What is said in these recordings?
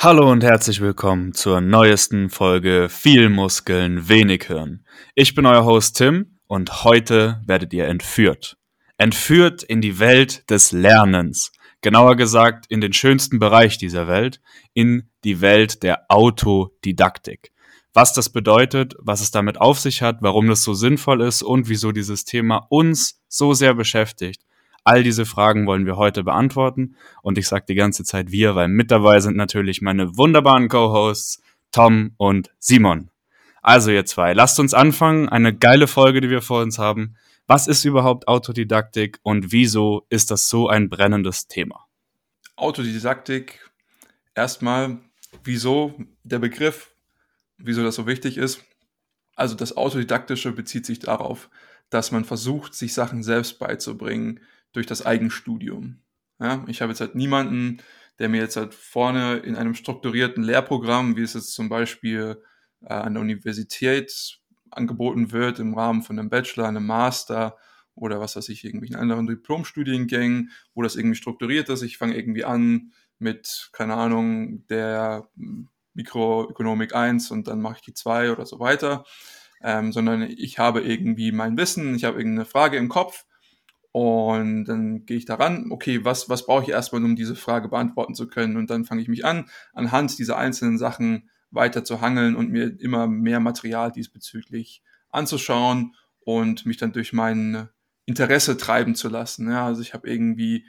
Hallo und herzlich willkommen zur neuesten Folge Viel Muskeln, wenig Hirn. Ich bin euer Host Tim und heute werdet ihr entführt. Entführt in die Welt des Lernens. Genauer gesagt in den schönsten Bereich dieser Welt, in die Welt der Autodidaktik. Was das bedeutet, was es damit auf sich hat, warum das so sinnvoll ist und wieso dieses Thema uns so sehr beschäftigt All diese Fragen wollen wir heute beantworten und ich sage die ganze Zeit wir, weil mit dabei sind natürlich meine wunderbaren Co-Hosts Tom und Simon. Also ihr zwei, lasst uns anfangen. Eine geile Folge, die wir vor uns haben. Was ist überhaupt Autodidaktik und wieso ist das so ein brennendes Thema? Autodidaktik, erstmal, wieso der Begriff, wieso das so wichtig ist. Also das Autodidaktische bezieht sich darauf, dass man versucht, sich Sachen selbst beizubringen, durch das Eigenstudium. Ja, ich habe jetzt halt niemanden, der mir jetzt halt vorne in einem strukturierten Lehrprogramm, wie es jetzt zum Beispiel äh, an der Universität angeboten wird, im Rahmen von einem Bachelor, einem Master oder was weiß ich, irgendwelchen anderen Diplomstudiengängen, wo das irgendwie strukturiert ist. Ich fange irgendwie an mit, keine Ahnung, der Mikroökonomik 1 und dann mache ich die 2 oder so weiter. Ähm, sondern ich habe irgendwie mein Wissen, ich habe irgendeine Frage im Kopf und dann gehe ich daran, okay, was, was brauche ich erstmal, um diese Frage beantworten zu können? Und dann fange ich mich an, anhand dieser einzelnen Sachen weiter zu hangeln und mir immer mehr Material diesbezüglich anzuschauen und mich dann durch mein Interesse treiben zu lassen. Ja, also ich habe irgendwie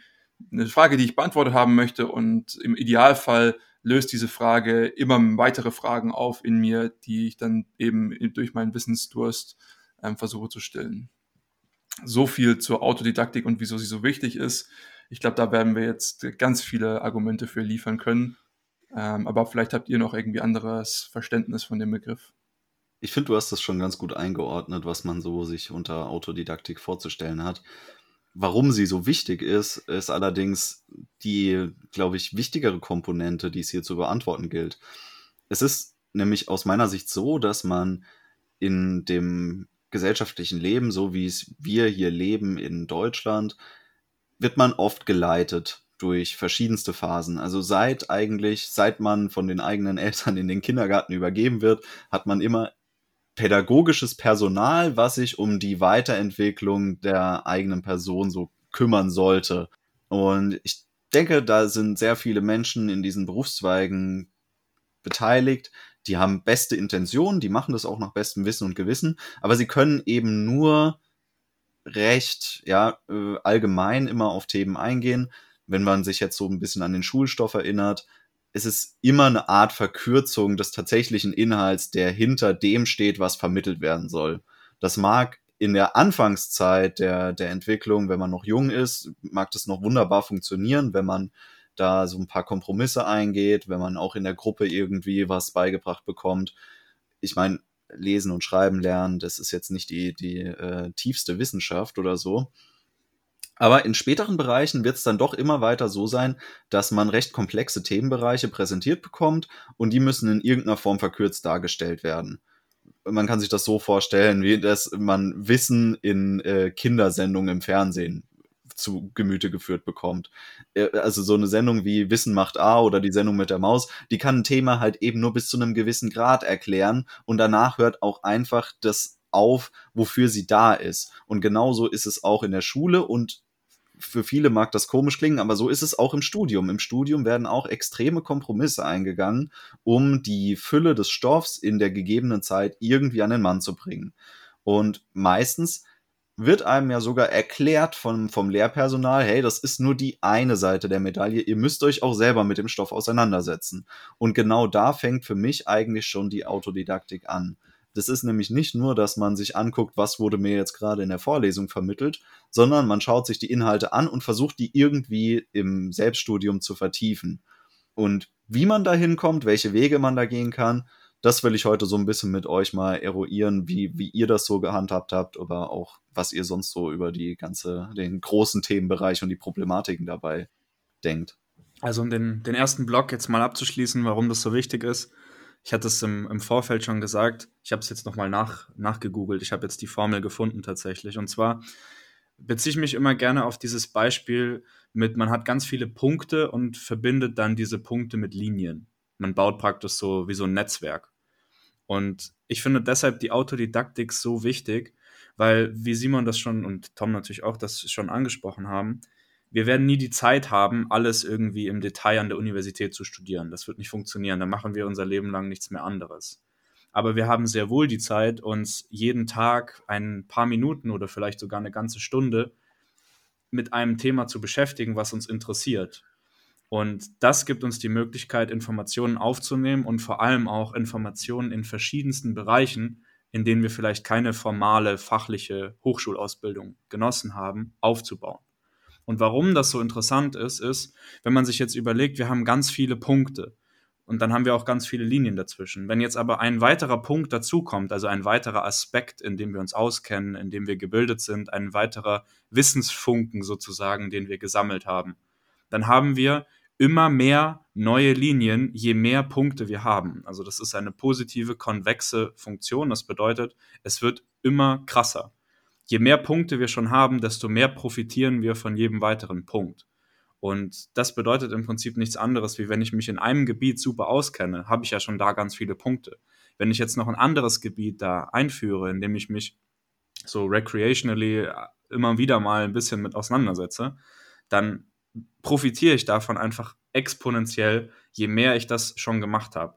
eine Frage, die ich beantwortet haben möchte und im Idealfall löst diese Frage immer weitere Fragen auf in mir, die ich dann eben durch meinen Wissensdurst ähm, versuche zu stillen so viel zur Autodidaktik und wieso sie so wichtig ist. Ich glaube, da werden wir jetzt ganz viele Argumente für liefern können. Ähm, aber vielleicht habt ihr noch irgendwie anderes Verständnis von dem Begriff. Ich finde, du hast das schon ganz gut eingeordnet, was man so sich unter Autodidaktik vorzustellen hat. Warum sie so wichtig ist, ist allerdings die, glaube ich, wichtigere Komponente, die es hier zu beantworten gilt. Es ist nämlich aus meiner Sicht so, dass man in dem gesellschaftlichen Leben, so wie es wir hier leben in Deutschland, wird man oft geleitet durch verschiedenste Phasen. Also seit eigentlich, seit man von den eigenen Eltern in den Kindergarten übergeben wird, hat man immer pädagogisches Personal, was sich um die Weiterentwicklung der eigenen Person so kümmern sollte. Und ich denke, da sind sehr viele Menschen in diesen Berufszweigen beteiligt, die haben beste Intentionen, die machen das auch nach bestem Wissen und Gewissen, aber sie können eben nur recht, ja, äh, allgemein immer auf Themen eingehen. Wenn man sich jetzt so ein bisschen an den Schulstoff erinnert, es ist immer eine Art Verkürzung des tatsächlichen Inhalts, der hinter dem steht, was vermittelt werden soll. Das mag in der Anfangszeit der, der Entwicklung, wenn man noch jung ist, mag das noch wunderbar funktionieren, wenn man da so ein paar Kompromisse eingeht, wenn man auch in der Gruppe irgendwie was beigebracht bekommt. Ich meine, lesen und schreiben lernen, das ist jetzt nicht die, die äh, tiefste Wissenschaft oder so. Aber in späteren Bereichen wird es dann doch immer weiter so sein, dass man recht komplexe Themenbereiche präsentiert bekommt und die müssen in irgendeiner Form verkürzt dargestellt werden. Man kann sich das so vorstellen, wie dass man Wissen in äh, Kindersendungen im Fernsehen zu Gemüte geführt bekommt. Äh, also so eine Sendung wie Wissen macht A oder die Sendung mit der Maus, die kann ein Thema halt eben nur bis zu einem gewissen Grad erklären und danach hört auch einfach das auf, wofür sie da ist. Und genauso ist es auch in der Schule und für viele mag das komisch klingen, aber so ist es auch im Studium. Im Studium werden auch extreme Kompromisse eingegangen, um die Fülle des Stoffs in der gegebenen Zeit irgendwie an den Mann zu bringen. Und meistens wird einem ja sogar erklärt vom, vom Lehrpersonal, hey, das ist nur die eine Seite der Medaille, ihr müsst euch auch selber mit dem Stoff auseinandersetzen. Und genau da fängt für mich eigentlich schon die Autodidaktik an. Das ist nämlich nicht nur, dass man sich anguckt, was wurde mir jetzt gerade in der Vorlesung vermittelt, sondern man schaut sich die Inhalte an und versucht die irgendwie im Selbststudium zu vertiefen. Und wie man da hinkommt, welche Wege man da gehen kann, das will ich heute so ein bisschen mit euch mal eruieren, wie, wie ihr das so gehandhabt habt, aber auch was ihr sonst so über die ganze, den großen Themenbereich und die Problematiken dabei denkt. Also um den, den ersten Block jetzt mal abzuschließen, warum das so wichtig ist. Ich hatte es im, im Vorfeld schon gesagt, ich habe es jetzt nochmal nach, nachgegoogelt, ich habe jetzt die Formel gefunden tatsächlich. Und zwar beziehe ich mich immer gerne auf dieses Beispiel mit, man hat ganz viele Punkte und verbindet dann diese Punkte mit Linien. Man baut praktisch so wie so ein Netzwerk. Und ich finde deshalb die Autodidaktik so wichtig, weil, wie Simon das schon und Tom natürlich auch das schon angesprochen haben, wir werden nie die Zeit haben, alles irgendwie im Detail an der Universität zu studieren. Das wird nicht funktionieren. Da machen wir unser Leben lang nichts mehr anderes. Aber wir haben sehr wohl die Zeit, uns jeden Tag ein paar Minuten oder vielleicht sogar eine ganze Stunde mit einem Thema zu beschäftigen, was uns interessiert. Und das gibt uns die Möglichkeit, Informationen aufzunehmen und vor allem auch Informationen in verschiedensten Bereichen, in denen wir vielleicht keine formale fachliche Hochschulausbildung genossen haben, aufzubauen. Und warum das so interessant ist, ist, wenn man sich jetzt überlegt, wir haben ganz viele Punkte und dann haben wir auch ganz viele Linien dazwischen. Wenn jetzt aber ein weiterer Punkt dazukommt, also ein weiterer Aspekt, in dem wir uns auskennen, in dem wir gebildet sind, ein weiterer Wissensfunken sozusagen, den wir gesammelt haben, dann haben wir immer mehr neue Linien, je mehr Punkte wir haben. Also das ist eine positive konvexe Funktion. Das bedeutet, es wird immer krasser. Je mehr Punkte wir schon haben, desto mehr profitieren wir von jedem weiteren Punkt. Und das bedeutet im Prinzip nichts anderes, wie wenn ich mich in einem Gebiet super auskenne, habe ich ja schon da ganz viele Punkte. Wenn ich jetzt noch ein anderes Gebiet da einführe, in dem ich mich so recreationally immer wieder mal ein bisschen mit auseinandersetze, dann profitiere ich davon einfach exponentiell, je mehr ich das schon gemacht habe.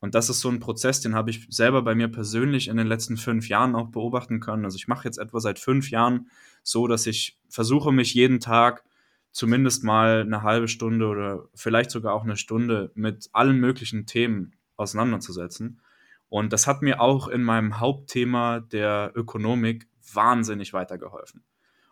Und das ist so ein Prozess, den habe ich selber bei mir persönlich in den letzten fünf Jahren auch beobachten können. Also ich mache jetzt etwa seit fünf Jahren so, dass ich versuche, mich jeden Tag zumindest mal eine halbe Stunde oder vielleicht sogar auch eine Stunde mit allen möglichen Themen auseinanderzusetzen. Und das hat mir auch in meinem Hauptthema der Ökonomik wahnsinnig weitergeholfen.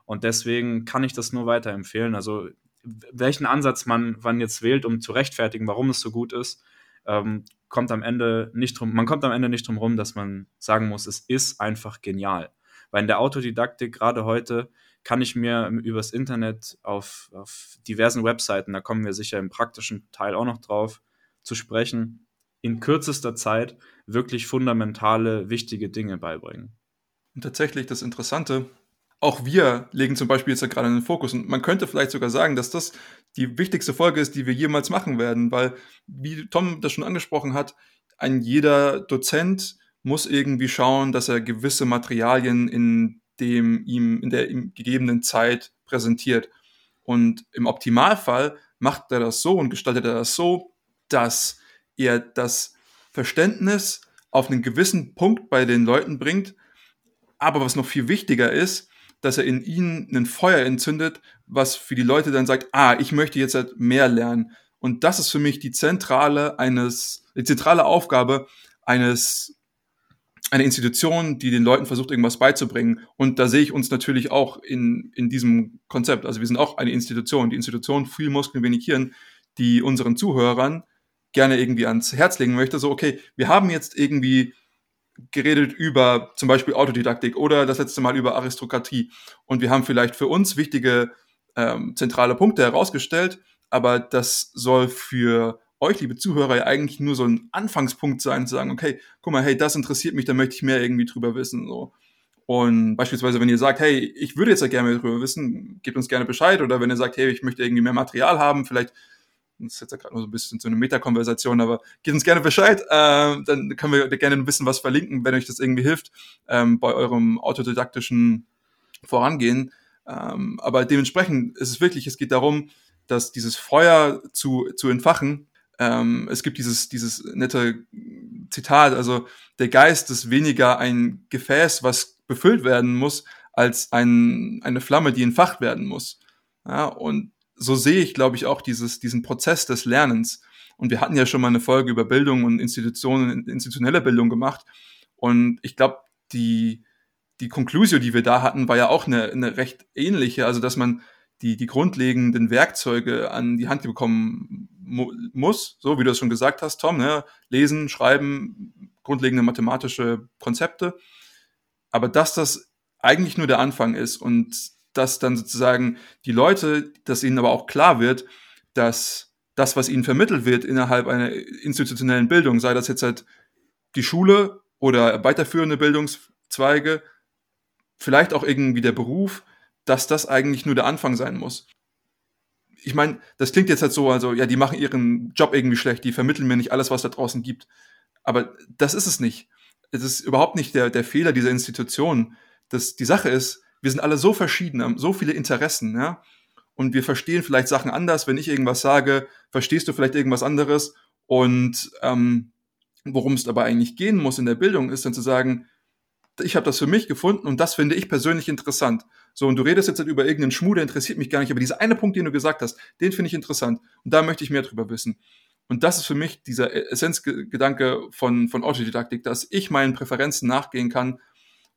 Und deswegen kann ich das nur weiterempfehlen. Also welchen Ansatz man, man jetzt wählt, um zu rechtfertigen, warum es so gut ist, ähm, kommt am Ende nicht drum, man kommt am Ende nicht drum rum, dass man sagen muss, es ist einfach genial. Weil in der Autodidaktik gerade heute kann ich mir übers Internet auf, auf diversen Webseiten, da kommen wir sicher im praktischen Teil auch noch drauf zu sprechen, in kürzester Zeit wirklich fundamentale, wichtige Dinge beibringen. Und tatsächlich das Interessante, auch wir legen zum Beispiel jetzt ja gerade einen Fokus und man könnte vielleicht sogar sagen, dass das die wichtigste Folge ist, die wir jemals machen werden, weil, wie Tom das schon angesprochen hat, ein jeder Dozent muss irgendwie schauen, dass er gewisse Materialien in dem ihm in der ihm gegebenen Zeit präsentiert. Und im Optimalfall macht er das so und gestaltet er das so, dass er das Verständnis auf einen gewissen Punkt bei den Leuten bringt. Aber was noch viel wichtiger ist, dass er in ihnen ein Feuer entzündet, was für die Leute dann sagt, ah, ich möchte jetzt halt mehr lernen. Und das ist für mich die zentrale eines, die zentrale Aufgabe eines, einer Institution, die den Leuten versucht, irgendwas beizubringen. Und da sehe ich uns natürlich auch in, in diesem Konzept. Also wir sind auch eine Institution, die Institution viel Muskeln, wenig Hirn, die unseren Zuhörern gerne irgendwie ans Herz legen möchte. So, okay, wir haben jetzt irgendwie geredet über zum Beispiel Autodidaktik oder das letzte Mal über Aristokratie. Und wir haben vielleicht für uns wichtige ähm, zentrale Punkte herausgestellt, aber das soll für euch, liebe Zuhörer, ja eigentlich nur so ein Anfangspunkt sein, zu sagen, okay, guck mal, hey, das interessiert mich, da möchte ich mehr irgendwie drüber wissen. So. Und beispielsweise, wenn ihr sagt, hey, ich würde jetzt ja gerne mehr drüber wissen, gebt uns gerne Bescheid. Oder wenn ihr sagt, hey, ich möchte irgendwie mehr Material haben, vielleicht das ist jetzt gerade nur so ein bisschen so eine Metakonversation, aber gebt uns gerne Bescheid, äh, dann können wir gerne ein bisschen was verlinken, wenn euch das irgendwie hilft ähm, bei eurem autodidaktischen Vorangehen. Ähm, aber dementsprechend ist es wirklich, es geht darum, dass dieses Feuer zu, zu entfachen. Ähm, es gibt dieses, dieses nette Zitat, also der Geist ist weniger ein Gefäß, was befüllt werden muss, als ein, eine Flamme, die entfacht werden muss. Ja, und so sehe ich, glaube ich, auch dieses, diesen Prozess des Lernens. Und wir hatten ja schon mal eine Folge über Bildung und Institutionen, institutionelle Bildung gemacht. Und ich glaube, die, die Conclusio, die wir da hatten, war ja auch eine, eine recht ähnliche. Also, dass man die, die grundlegenden Werkzeuge an die Hand bekommen mu muss, so wie du es schon gesagt hast, Tom, ne? lesen, schreiben, grundlegende mathematische Konzepte. Aber dass das eigentlich nur der Anfang ist und dass dann sozusagen die Leute, dass ihnen aber auch klar wird, dass das, was ihnen vermittelt wird innerhalb einer institutionellen Bildung, sei das jetzt halt die Schule oder weiterführende Bildungszweige, vielleicht auch irgendwie der Beruf, dass das eigentlich nur der Anfang sein muss. ich meine, das klingt jetzt halt so, also ja, die machen ihren Job irgendwie schlecht, die vermitteln mir nicht alles, was da draußen gibt. Aber das ist es nicht. Es ist überhaupt nicht der, der Fehler dieser Institution. Das, die Sache ist, wir sind alle so verschieden, haben so viele Interessen, ja. Und wir verstehen vielleicht Sachen anders. Wenn ich irgendwas sage, verstehst du vielleicht irgendwas anderes. Und ähm, worum es aber eigentlich gehen muss in der Bildung, ist dann zu sagen, ich habe das für mich gefunden und das finde ich persönlich interessant. So, und du redest jetzt halt über irgendeinen Schmuh, der interessiert mich gar nicht, aber dieser eine Punkt, den du gesagt hast, den finde ich interessant und da möchte ich mehr drüber wissen. Und das ist für mich dieser Essenzgedanke von, von Autodidaktik, dass ich meinen Präferenzen nachgehen kann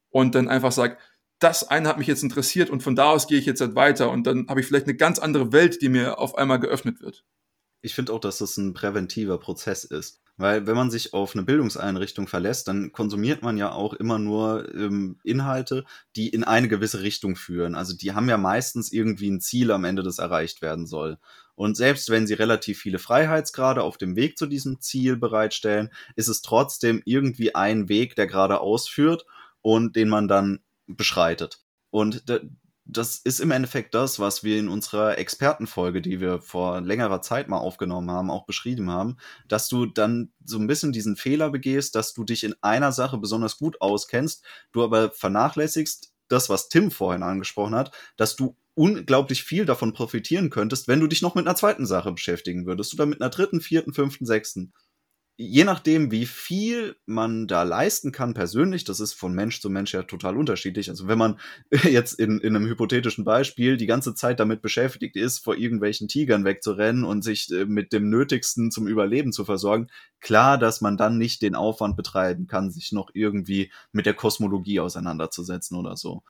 und dann einfach sage, das eine hat mich jetzt interessiert und von da aus gehe ich jetzt halt weiter und dann habe ich vielleicht eine ganz andere Welt, die mir auf einmal geöffnet wird. Ich finde auch, dass das ein präventiver Prozess ist. Weil wenn man sich auf eine Bildungseinrichtung verlässt, dann konsumiert man ja auch immer nur ähm, Inhalte, die in eine gewisse Richtung führen. Also die haben ja meistens irgendwie ein Ziel am Ende, das erreicht werden soll. Und selbst wenn sie relativ viele Freiheitsgrade auf dem Weg zu diesem Ziel bereitstellen, ist es trotzdem irgendwie ein Weg, der gerade ausführt und den man dann beschreitet. Und das ist im Endeffekt das, was wir in unserer Expertenfolge, die wir vor längerer Zeit mal aufgenommen haben, auch beschrieben haben, dass du dann so ein bisschen diesen Fehler begehst, dass du dich in einer Sache besonders gut auskennst, du aber vernachlässigst das, was Tim vorhin angesprochen hat, dass du unglaublich viel davon profitieren könntest, wenn du dich noch mit einer zweiten Sache beschäftigen würdest oder mit einer dritten, vierten, fünften, sechsten je nachdem, wie viel man da leisten kann persönlich, das ist von Mensch zu Mensch ja total unterschiedlich. Also wenn man jetzt in, in einem hypothetischen Beispiel die ganze Zeit damit beschäftigt ist, vor irgendwelchen Tigern wegzurennen und sich äh, mit dem Nötigsten zum Überleben zu versorgen, klar, dass man dann nicht den Aufwand betreiben kann, sich noch irgendwie mit der Kosmologie auseinanderzusetzen oder so.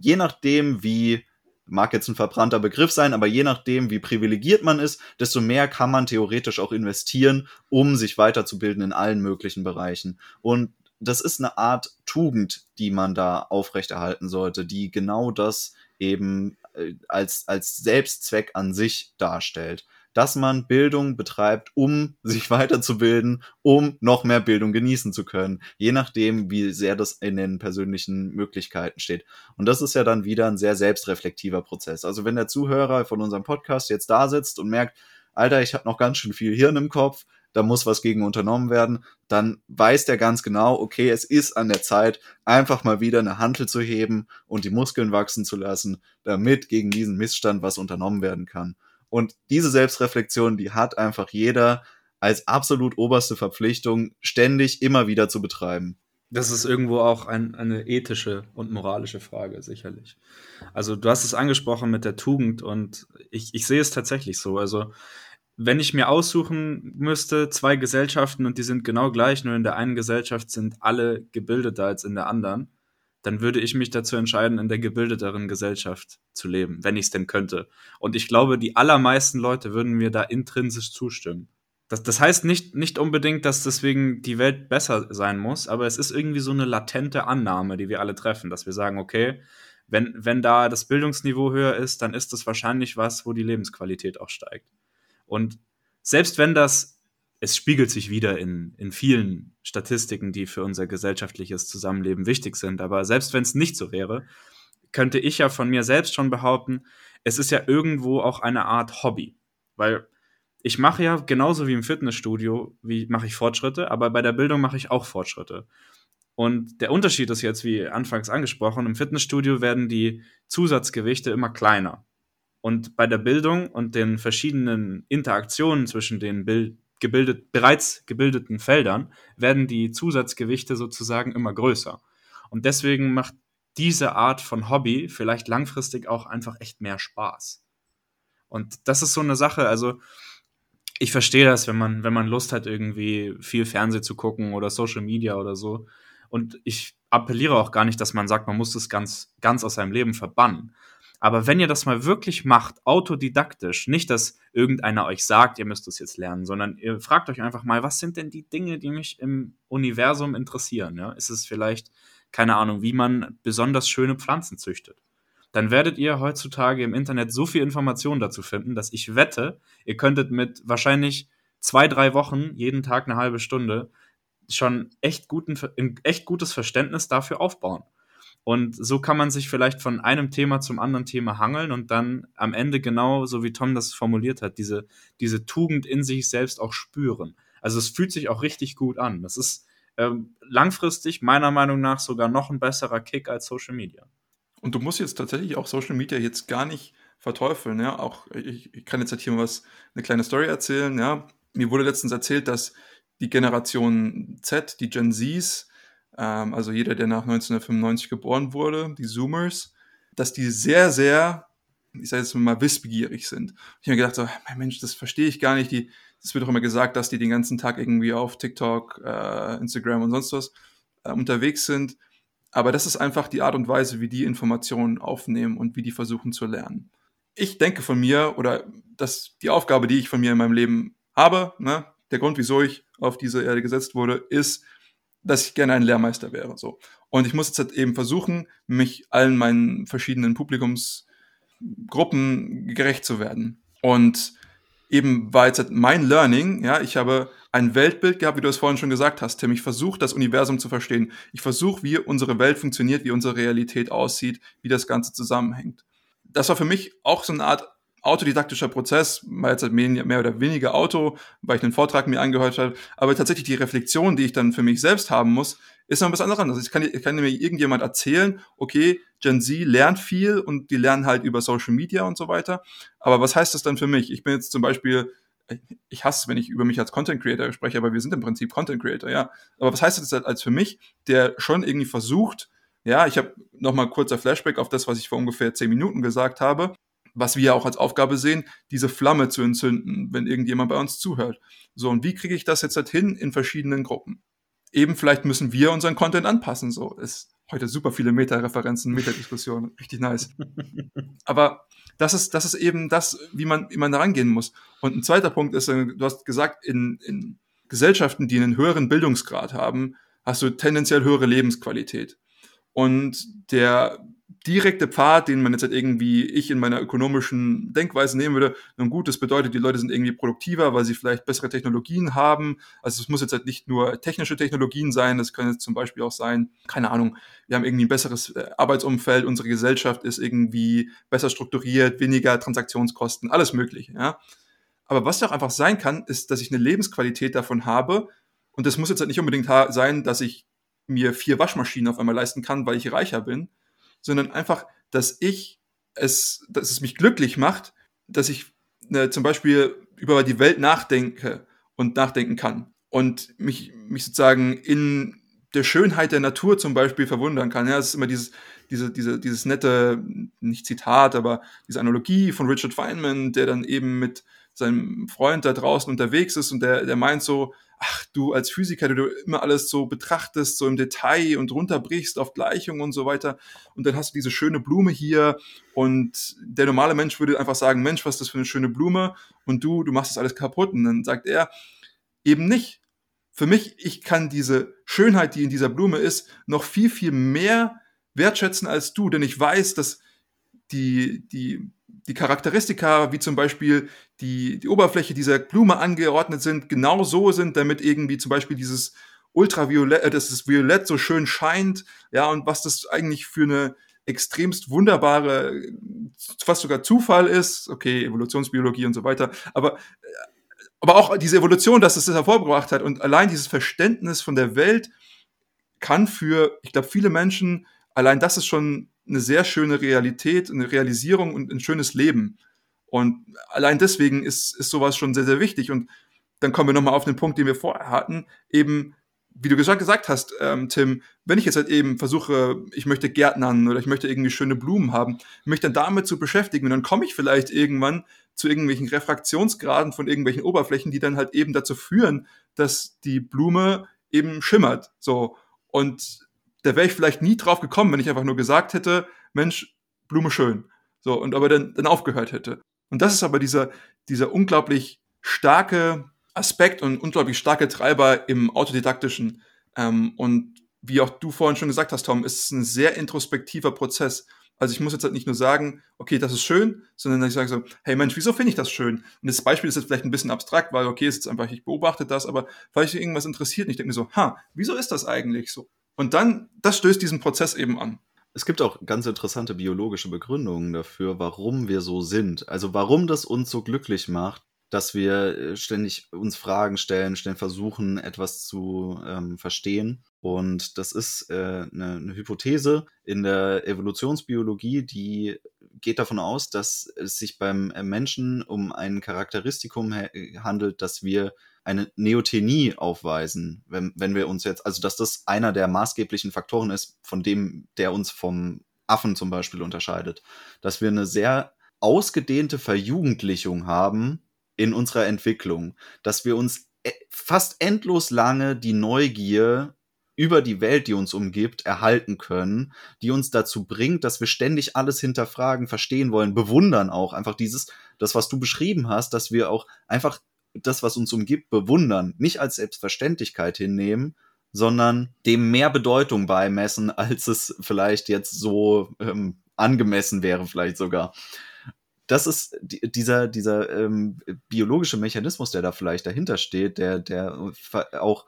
Je nachdem, wie mag jetzt ein verbrannter Begriff sein, aber je nachdem, wie privilegiert man ist, desto mehr kann man theoretisch auch investieren, um sich weiterzubilden in allen möglichen Bereichen. Und das ist eine Art Tugend, die man da aufrechterhalten sollte, die genau das eben äh, als, als Selbstzweck an sich darstellt dass man Bildung betreibt, um sich weiterzubilden, um noch mehr Bildung genießen zu können, je nachdem, wie sehr das in den persönlichen Möglichkeiten steht. Und das ist ja dann wieder ein sehr selbstreflektiver Prozess. Also wenn der Zuhörer von unserem Podcast jetzt da sitzt und merkt, Alter, ich habe noch ganz schön viel Hirn im Kopf, da muss was gegen unternommen werden, dann weiß der ganz genau, okay, es ist an der Zeit, einfach mal wieder eine Hantel zu heben und die Muskeln wachsen zu lassen, damit gegen diesen Missstand was unternommen werden kann. Und diese Selbstreflexion, die hat einfach jeder als absolut oberste Verpflichtung, ständig immer wieder zu betreiben. Das ist irgendwo auch ein, eine ethische und moralische Frage, sicherlich. Also du hast es angesprochen mit der Tugend und ich, ich sehe es tatsächlich so. Also wenn ich mir aussuchen müsste, zwei Gesellschaften und die sind genau gleich, nur in der einen Gesellschaft sind alle gebildeter als in der anderen, dann würde ich mich dazu entscheiden, in der gebildeteren Gesellschaft zu leben, wenn ich es denn könnte. Und ich glaube, die allermeisten Leute würden mir da intrinsisch zustimmen. Das, das heißt nicht, nicht unbedingt, dass deswegen die Welt besser sein muss, aber es ist irgendwie so eine latente Annahme, die wir alle treffen, dass wir sagen, okay, wenn, wenn da das Bildungsniveau höher ist, dann ist das wahrscheinlich was, wo die Lebensqualität auch steigt. Und selbst wenn das es spiegelt sich wieder in, in vielen Statistiken, die für unser gesellschaftliches Zusammenleben wichtig sind. Aber selbst wenn es nicht so wäre, könnte ich ja von mir selbst schon behaupten, es ist ja irgendwo auch eine Art Hobby. Weil ich mache ja genauso wie im Fitnessstudio, wie mache ich Fortschritte, aber bei der Bildung mache ich auch Fortschritte. Und der Unterschied ist jetzt, wie anfangs angesprochen, im Fitnessstudio werden die Zusatzgewichte immer kleiner. Und bei der Bildung und den verschiedenen Interaktionen zwischen den Bild gebildet, bereits gebildeten Feldern werden die Zusatzgewichte sozusagen immer größer. Und deswegen macht diese Art von Hobby vielleicht langfristig auch einfach echt mehr Spaß. Und das ist so eine Sache, also ich verstehe das, wenn man, wenn man Lust hat, irgendwie viel Fernsehen zu gucken oder Social Media oder so. Und ich appelliere auch gar nicht, dass man sagt, man muss das ganz, ganz aus seinem Leben verbannen. Aber wenn ihr das mal wirklich macht, autodidaktisch, nicht, dass irgendeiner euch sagt, ihr müsst es jetzt lernen, sondern ihr fragt euch einfach mal, was sind denn die Dinge, die mich im Universum interessieren? Ja? Ist es vielleicht, keine Ahnung, wie man besonders schöne Pflanzen züchtet? Dann werdet ihr heutzutage im Internet so viel Informationen dazu finden, dass ich wette, ihr könntet mit wahrscheinlich zwei, drei Wochen, jeden Tag eine halbe Stunde, schon echt, guten, echt gutes Verständnis dafür aufbauen. Und so kann man sich vielleicht von einem Thema zum anderen Thema hangeln und dann am Ende genau, so wie Tom das formuliert hat, diese, diese Tugend in sich selbst auch spüren. Also es fühlt sich auch richtig gut an. Das ist ähm, langfristig meiner Meinung nach sogar noch ein besserer Kick als Social Media. Und du musst jetzt tatsächlich auch Social Media jetzt gar nicht verteufeln, ja. Auch ich, ich kann jetzt halt hier mal was, eine kleine Story erzählen, ja. Mir wurde letztens erzählt, dass die Generation Z, die Gen Zs, ähm, also jeder, der nach 1995 geboren wurde, die Zoomers, dass die sehr, sehr, ich sage jetzt mal, wissbegierig sind. Ich habe mir gedacht, so, mein Mensch, das verstehe ich gar nicht. Die, es wird auch immer gesagt, dass die den ganzen Tag irgendwie auf TikTok, äh, Instagram und sonst was äh, unterwegs sind. Aber das ist einfach die Art und Weise, wie die Informationen aufnehmen und wie die versuchen zu lernen. Ich denke von mir, oder dass die Aufgabe, die ich von mir in meinem Leben habe, ne, der Grund, wieso ich auf diese Erde gesetzt wurde, ist, dass ich gerne ein Lehrmeister wäre. So. Und ich muss jetzt halt eben versuchen, mich allen meinen verschiedenen Publikumsgruppen gerecht zu werden. Und eben war jetzt halt mein Learning, ja, ich habe ein Weltbild gehabt, wie du es vorhin schon gesagt hast, Tim. Ich versuche, das Universum zu verstehen. Ich versuche, wie unsere Welt funktioniert, wie unsere Realität aussieht, wie das Ganze zusammenhängt. Das war für mich auch so eine Art autodidaktischer Prozess, war jetzt halt mehr oder weniger Auto, weil ich einen Vortrag mir angehört habe, aber tatsächlich die Reflexion, die ich dann für mich selbst haben muss, ist noch bisschen anderes. Ich kann, ich kann mir irgendjemand erzählen, okay, Gen Z lernt viel und die lernen halt über Social Media und so weiter. Aber was heißt das dann für mich? Ich bin jetzt zum Beispiel, ich hasse es, wenn ich über mich als Content Creator spreche, aber wir sind im Prinzip Content Creator, ja. Aber was heißt das als für mich, der schon irgendwie versucht, ja, ich habe nochmal kurzer Flashback auf das, was ich vor ungefähr zehn Minuten gesagt habe was wir ja auch als Aufgabe sehen, diese Flamme zu entzünden, wenn irgendjemand bei uns zuhört. So, und wie kriege ich das jetzt halt hin in verschiedenen Gruppen? Eben vielleicht müssen wir unseren Content anpassen, so. Ist heute super viele Meta-Referenzen, Meta-Diskussionen, richtig nice. Aber das ist, das ist eben das, wie man, wie man da rangehen muss. Und ein zweiter Punkt ist, äh, du hast gesagt, in, in Gesellschaften, die einen höheren Bildungsgrad haben, hast du tendenziell höhere Lebensqualität. Und der direkte Pfad, den man jetzt halt irgendwie ich in meiner ökonomischen Denkweise nehmen würde, nun gut, das bedeutet, die Leute sind irgendwie produktiver, weil sie vielleicht bessere Technologien haben. Also es muss jetzt halt nicht nur technische Technologien sein, das können jetzt zum Beispiel auch sein, keine Ahnung, wir haben irgendwie ein besseres äh, Arbeitsumfeld, unsere Gesellschaft ist irgendwie besser strukturiert, weniger Transaktionskosten, alles mögliche, ja. Aber was doch einfach sein kann, ist, dass ich eine Lebensqualität davon habe, und das muss jetzt halt nicht unbedingt sein, dass ich mir vier Waschmaschinen auf einmal leisten kann, weil ich reicher bin, sondern einfach, dass ich es, dass es mich glücklich macht, dass ich äh, zum Beispiel über die Welt nachdenke und nachdenken kann und mich, mich sozusagen in der Schönheit der Natur zum Beispiel verwundern kann. Ja, es ist immer dieses, diese, diese, dieses nette, nicht Zitat, aber diese Analogie von Richard Feynman, der dann eben mit seinem Freund da draußen unterwegs ist und der, der meint so, ach, du als Physiker, du immer alles so betrachtest, so im Detail und runterbrichst auf Gleichungen und so weiter. Und dann hast du diese schöne Blume hier und der normale Mensch würde einfach sagen, Mensch, was ist das für eine schöne Blume? Und du, du machst das alles kaputt. Und dann sagt er, eben nicht. Für mich, ich kann diese Schönheit, die in dieser Blume ist, noch viel, viel mehr wertschätzen als du, denn ich weiß, dass die, die die Charakteristika, wie zum Beispiel die, die Oberfläche dieser Blume angeordnet sind, genau so sind, damit irgendwie zum Beispiel dieses Ultraviolett, äh, dass das Violett so schön scheint, ja, und was das eigentlich für eine extremst wunderbare, fast sogar Zufall ist, okay, Evolutionsbiologie und so weiter, aber, aber auch diese Evolution, dass es das hervorgebracht hat und allein dieses Verständnis von der Welt kann für, ich glaube, viele Menschen, allein das ist schon eine sehr schöne Realität, eine Realisierung und ein schönes Leben. Und allein deswegen ist, ist sowas schon sehr, sehr wichtig. Und dann kommen wir nochmal auf den Punkt, den wir vorher hatten, eben, wie du gesagt, hast, ähm, Tim, wenn ich jetzt halt eben versuche, ich möchte Gärtnern oder ich möchte irgendwie schöne Blumen haben, mich dann damit zu beschäftigen, und dann komme ich vielleicht irgendwann zu irgendwelchen Refraktionsgraden von irgendwelchen Oberflächen, die dann halt eben dazu führen, dass die Blume eben schimmert. So. Und da wäre ich vielleicht nie drauf gekommen, wenn ich einfach nur gesagt hätte, Mensch, Blume schön. So, und aber dann, dann aufgehört hätte. Und das ist aber dieser, dieser unglaublich starke Aspekt und unglaublich starke Treiber im Autodidaktischen. Ähm, und wie auch du vorhin schon gesagt hast, Tom, ist es ein sehr introspektiver Prozess. Also ich muss jetzt halt nicht nur sagen, okay, das ist schön, sondern ich sage so, hey Mensch, wieso finde ich das schön? Und das Beispiel ist jetzt vielleicht ein bisschen abstrakt, weil okay, ist jetzt einfach, ich beobachte das, aber weil ich irgendwas interessiert und ich denke mir so, ha, wieso ist das eigentlich so? Und dann, das stößt diesen Prozess eben an. Es gibt auch ganz interessante biologische Begründungen dafür, warum wir so sind. Also warum das uns so glücklich macht, dass wir äh, ständig uns Fragen stellen, ständig versuchen, etwas zu ähm, verstehen. Und das ist äh, eine, eine Hypothese in der Evolutionsbiologie, die geht davon aus, dass es sich beim äh, Menschen um ein Charakteristikum handelt, dass wir eine Neothenie aufweisen, wenn, wenn wir uns jetzt, also dass das einer der maßgeblichen Faktoren ist, von dem, der uns vom Affen zum Beispiel unterscheidet, dass wir eine sehr ausgedehnte Verjugendlichung haben in unserer Entwicklung, dass wir uns e, fast endlos lange die Neugier über die Welt, die uns umgibt, erhalten können, die uns dazu bringt, dass wir ständig alles hinterfragen, verstehen wollen, bewundern auch. Einfach dieses, das, was du beschrieben hast, dass wir auch einfach das, was uns umgibt, bewundern, nicht als Selbstverständlichkeit hinnehmen, sondern dem mehr Bedeutung beimessen, als es vielleicht jetzt so ähm, angemessen wäre, vielleicht sogar. Das ist dieser, dieser ähm, biologische Mechanismus, der da vielleicht dahinter steht, der, der auch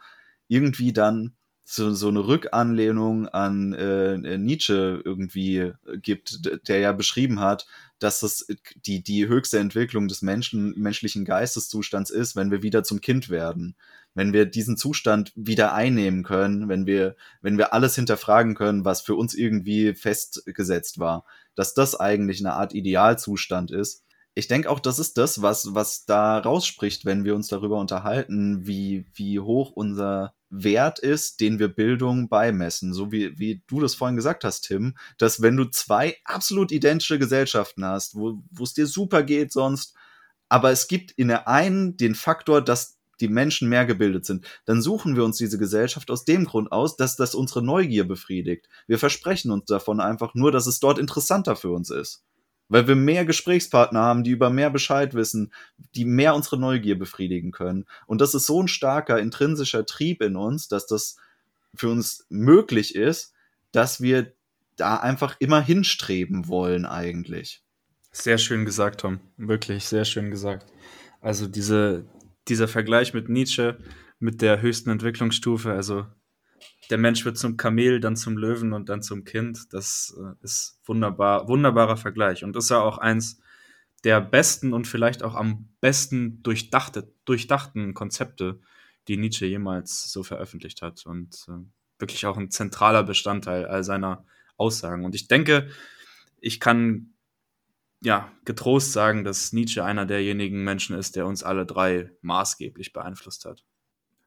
irgendwie dann so, so eine Rückanlehnung an äh, Nietzsche irgendwie gibt, der ja beschrieben hat, dass es die, die höchste Entwicklung des Menschen, menschlichen Geisteszustands ist, wenn wir wieder zum Kind werden. Wenn wir diesen Zustand wieder einnehmen können, wenn wir, wenn wir alles hinterfragen können, was für uns irgendwie festgesetzt war dass das eigentlich eine Art Idealzustand ist. Ich denke auch, das ist das, was, was da rausspricht, wenn wir uns darüber unterhalten, wie, wie hoch unser Wert ist, den wir Bildung beimessen. So wie, wie du das vorhin gesagt hast, Tim, dass wenn du zwei absolut identische Gesellschaften hast, wo es dir super geht sonst, aber es gibt in der einen den Faktor, dass die Menschen mehr gebildet sind, dann suchen wir uns diese Gesellschaft aus dem Grund aus, dass das unsere Neugier befriedigt. Wir versprechen uns davon einfach nur, dass es dort interessanter für uns ist. Weil wir mehr Gesprächspartner haben, die über mehr Bescheid wissen, die mehr unsere Neugier befriedigen können. Und das ist so ein starker intrinsischer Trieb in uns, dass das für uns möglich ist, dass wir da einfach immer hinstreben wollen eigentlich. Sehr schön gesagt, Tom. Wirklich sehr schön gesagt. Also diese, dieser Vergleich mit Nietzsche, mit der höchsten Entwicklungsstufe, also der Mensch wird zum Kamel, dann zum Löwen und dann zum Kind, das äh, ist wunderbar, wunderbarer Vergleich und ist ja auch eins der besten und vielleicht auch am besten durchdachte, durchdachten Konzepte, die Nietzsche jemals so veröffentlicht hat und äh, wirklich auch ein zentraler Bestandteil all seiner Aussagen. Und ich denke, ich kann ja, getrost sagen, dass Nietzsche einer derjenigen Menschen ist, der uns alle drei maßgeblich beeinflusst hat.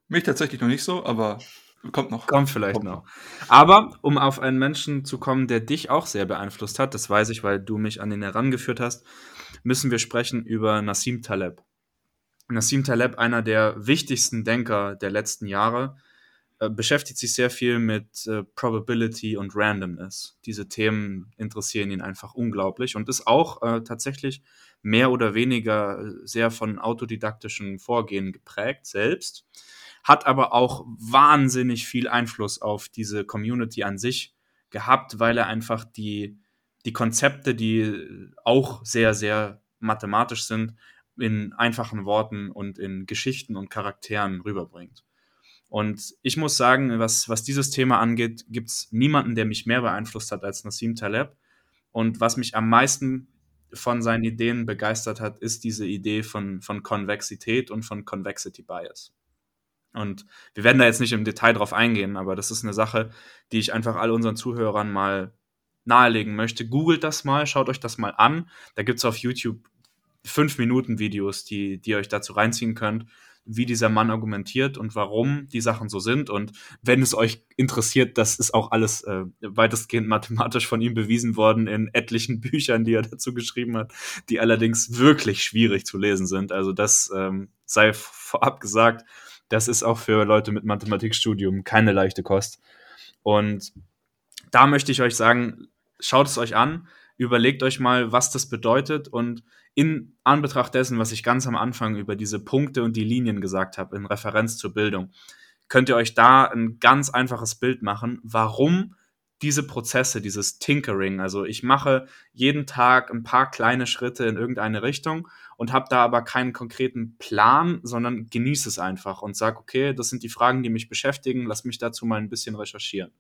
Mich tatsächlich noch nicht so, aber kommt noch. Kommt vielleicht kommt noch. Aber um auf einen Menschen zu kommen, der dich auch sehr beeinflusst hat, das weiß ich, weil du mich an ihn herangeführt hast, müssen wir sprechen über Nassim Taleb. Nassim Taleb, einer der wichtigsten Denker der letzten Jahre, äh, beschäftigt sich sehr viel mit äh, Probability und Randomness. Diese Themen interessieren ihn einfach unglaublich und ist auch äh, tatsächlich mehr oder weniger sehr von autodidaktischen Vorgehen geprägt selbst, hat aber auch wahnsinnig viel Einfluss auf diese Community an sich gehabt, weil er einfach die, die Konzepte, die auch sehr, sehr mathematisch sind, in einfachen Worten und in Geschichten und Charakteren rüberbringt. Und ich muss sagen, was, was dieses Thema angeht, gibt es niemanden, der mich mehr beeinflusst hat als Nassim Taleb. Und was mich am meisten von seinen Ideen begeistert hat, ist diese Idee von, von Konvexität und von Convexity Bias. Und wir werden da jetzt nicht im Detail drauf eingehen, aber das ist eine Sache, die ich einfach all unseren Zuhörern mal nahelegen möchte. Googelt das mal, schaut euch das mal an. Da gibt es auf YouTube fünf Minuten Videos, die, die ihr euch dazu reinziehen könnt wie dieser Mann argumentiert und warum die Sachen so sind. Und wenn es euch interessiert, das ist auch alles äh, weitestgehend mathematisch von ihm bewiesen worden in etlichen Büchern, die er dazu geschrieben hat, die allerdings wirklich schwierig zu lesen sind. Also das ähm, sei vorab gesagt, das ist auch für Leute mit Mathematikstudium keine leichte Kost. Und da möchte ich euch sagen, schaut es euch an, überlegt euch mal, was das bedeutet und in Anbetracht dessen, was ich ganz am Anfang über diese Punkte und die Linien gesagt habe, in Referenz zur Bildung, könnt ihr euch da ein ganz einfaches Bild machen, warum diese Prozesse, dieses Tinkering, also ich mache jeden Tag ein paar kleine Schritte in irgendeine Richtung und habe da aber keinen konkreten Plan, sondern genieße es einfach und sage, okay, das sind die Fragen, die mich beschäftigen, lass mich dazu mal ein bisschen recherchieren.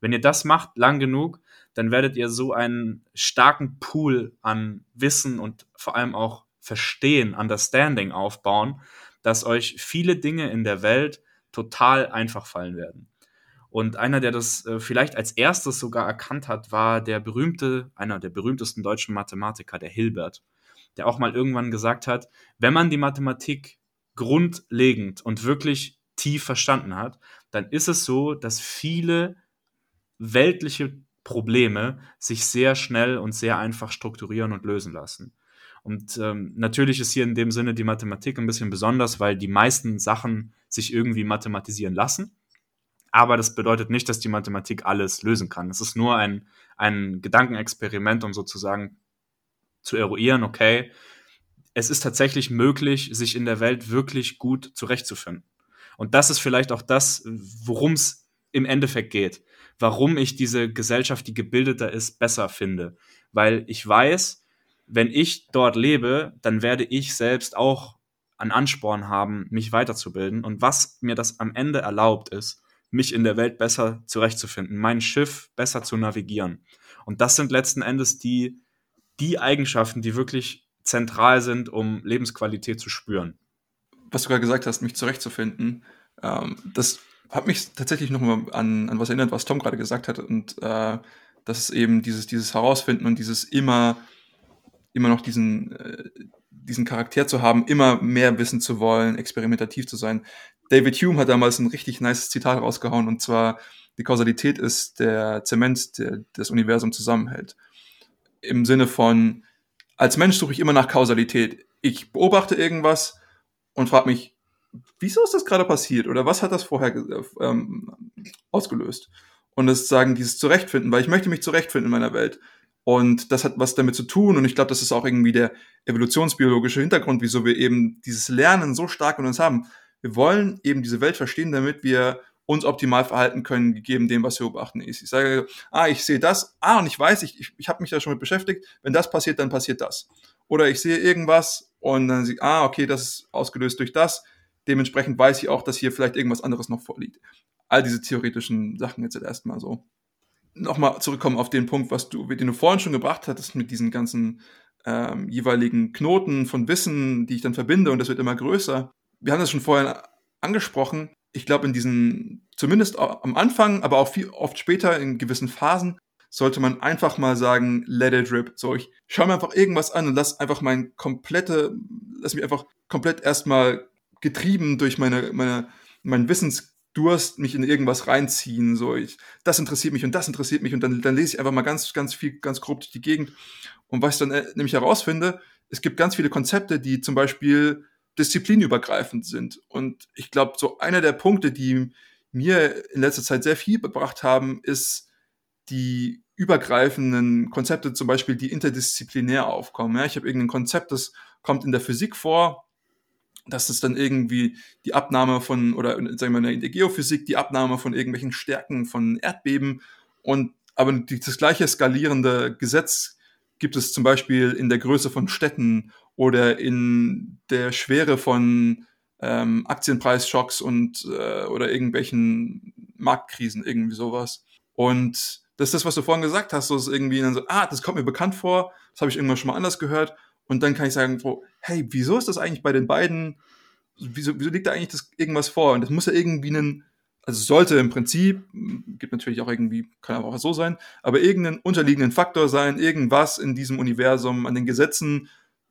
Wenn ihr das macht, lang genug, dann werdet ihr so einen starken Pool an Wissen und vor allem auch Verstehen, Understanding aufbauen, dass euch viele Dinge in der Welt total einfach fallen werden. Und einer, der das äh, vielleicht als erstes sogar erkannt hat, war der berühmte, einer der berühmtesten deutschen Mathematiker, der Hilbert, der auch mal irgendwann gesagt hat, wenn man die Mathematik grundlegend und wirklich tief verstanden hat, dann ist es so, dass viele weltliche Probleme sich sehr schnell und sehr einfach strukturieren und lösen lassen. Und ähm, natürlich ist hier in dem Sinne die Mathematik ein bisschen besonders, weil die meisten Sachen sich irgendwie mathematisieren lassen. Aber das bedeutet nicht, dass die Mathematik alles lösen kann. Es ist nur ein, ein Gedankenexperiment, um sozusagen zu eruieren, okay, es ist tatsächlich möglich, sich in der Welt wirklich gut zurechtzufinden. Und das ist vielleicht auch das, worum es im Endeffekt geht. Warum ich diese Gesellschaft, die gebildeter ist, besser finde. Weil ich weiß, wenn ich dort lebe, dann werde ich selbst auch an Ansporn haben, mich weiterzubilden. Und was mir das am Ende erlaubt ist, mich in der Welt besser zurechtzufinden, mein Schiff besser zu navigieren. Und das sind letzten Endes die, die Eigenschaften, die wirklich zentral sind, um Lebensqualität zu spüren. Was du gerade gesagt hast, mich zurechtzufinden, ähm, das hat mich tatsächlich nochmal an, an was erinnert, was Tom gerade gesagt hat. Und äh, das ist eben dieses, dieses Herausfinden und dieses immer immer noch diesen, äh, diesen Charakter zu haben, immer mehr wissen zu wollen, experimentativ zu sein. David Hume hat damals ein richtig nice Zitat rausgehauen und zwar, die Kausalität ist der Zement, der das Universum zusammenhält. Im Sinne von, als Mensch suche ich immer nach Kausalität. Ich beobachte irgendwas und frage mich, wieso ist das gerade passiert oder was hat das vorher ähm, ausgelöst? Und es sagen, dieses Zurechtfinden, weil ich möchte mich zurechtfinden in meiner Welt. Und das hat was damit zu tun. Und ich glaube, das ist auch irgendwie der evolutionsbiologische Hintergrund, wieso wir eben dieses Lernen so stark in uns haben. Wir wollen eben diese Welt verstehen, damit wir uns optimal verhalten können, gegeben dem, was wir beobachten ist. Ich sage, ah, ich sehe das, ah, und ich weiß, ich, ich, ich habe mich da schon mit beschäftigt, wenn das passiert, dann passiert das. Oder ich sehe irgendwas und dann sehe ich, ah, okay, das ist ausgelöst durch das. Dementsprechend weiß ich auch, dass hier vielleicht irgendwas anderes noch vorliegt. All diese theoretischen Sachen jetzt erstmal so nochmal zurückkommen auf den Punkt, was du, den du vorhin schon gebracht hattest mit diesen ganzen ähm, jeweiligen Knoten von Wissen, die ich dann verbinde und das wird immer größer. Wir haben das schon vorhin angesprochen. Ich glaube, in diesen, zumindest am Anfang, aber auch viel, oft später in gewissen Phasen, sollte man einfach mal sagen, let it rip. So, ich schaue mir einfach irgendwas an und lass einfach mein komplette, lass mich einfach komplett erstmal getrieben durch meine, meine, mein Wissens Durst mich in irgendwas reinziehen. So, ich, das interessiert mich und das interessiert mich und dann, dann lese ich einfach mal ganz, ganz viel, ganz grob durch die Gegend. Und was ich dann äh, nämlich herausfinde, es gibt ganz viele Konzepte, die zum Beispiel disziplinübergreifend sind. Und ich glaube, so einer der Punkte, die mir in letzter Zeit sehr viel gebracht haben, ist die übergreifenden Konzepte, zum Beispiel, die interdisziplinär aufkommen. Ja, ich habe irgendein Konzept, das kommt in der Physik vor, das ist dann irgendwie die Abnahme von, oder sagen wir in der Geophysik, die Abnahme von irgendwelchen Stärken von Erdbeben. Und aber das gleiche skalierende Gesetz gibt es zum Beispiel in der Größe von Städten oder in der Schwere von ähm, Aktienpreisschocks und äh, oder irgendwelchen Marktkrisen, irgendwie sowas. Und das ist das, was du vorhin gesagt hast, so ist irgendwie dann so, ah, das kommt mir bekannt vor, das habe ich irgendwann schon mal anders gehört und dann kann ich sagen, so, hey, wieso ist das eigentlich bei den beiden, wieso, wieso liegt da eigentlich das irgendwas vor? Und das muss ja irgendwie einen, also sollte im Prinzip, gibt natürlich auch irgendwie, kann auch so sein, aber irgendeinen unterliegenden Faktor sein, irgendwas in diesem Universum, an den Gesetzen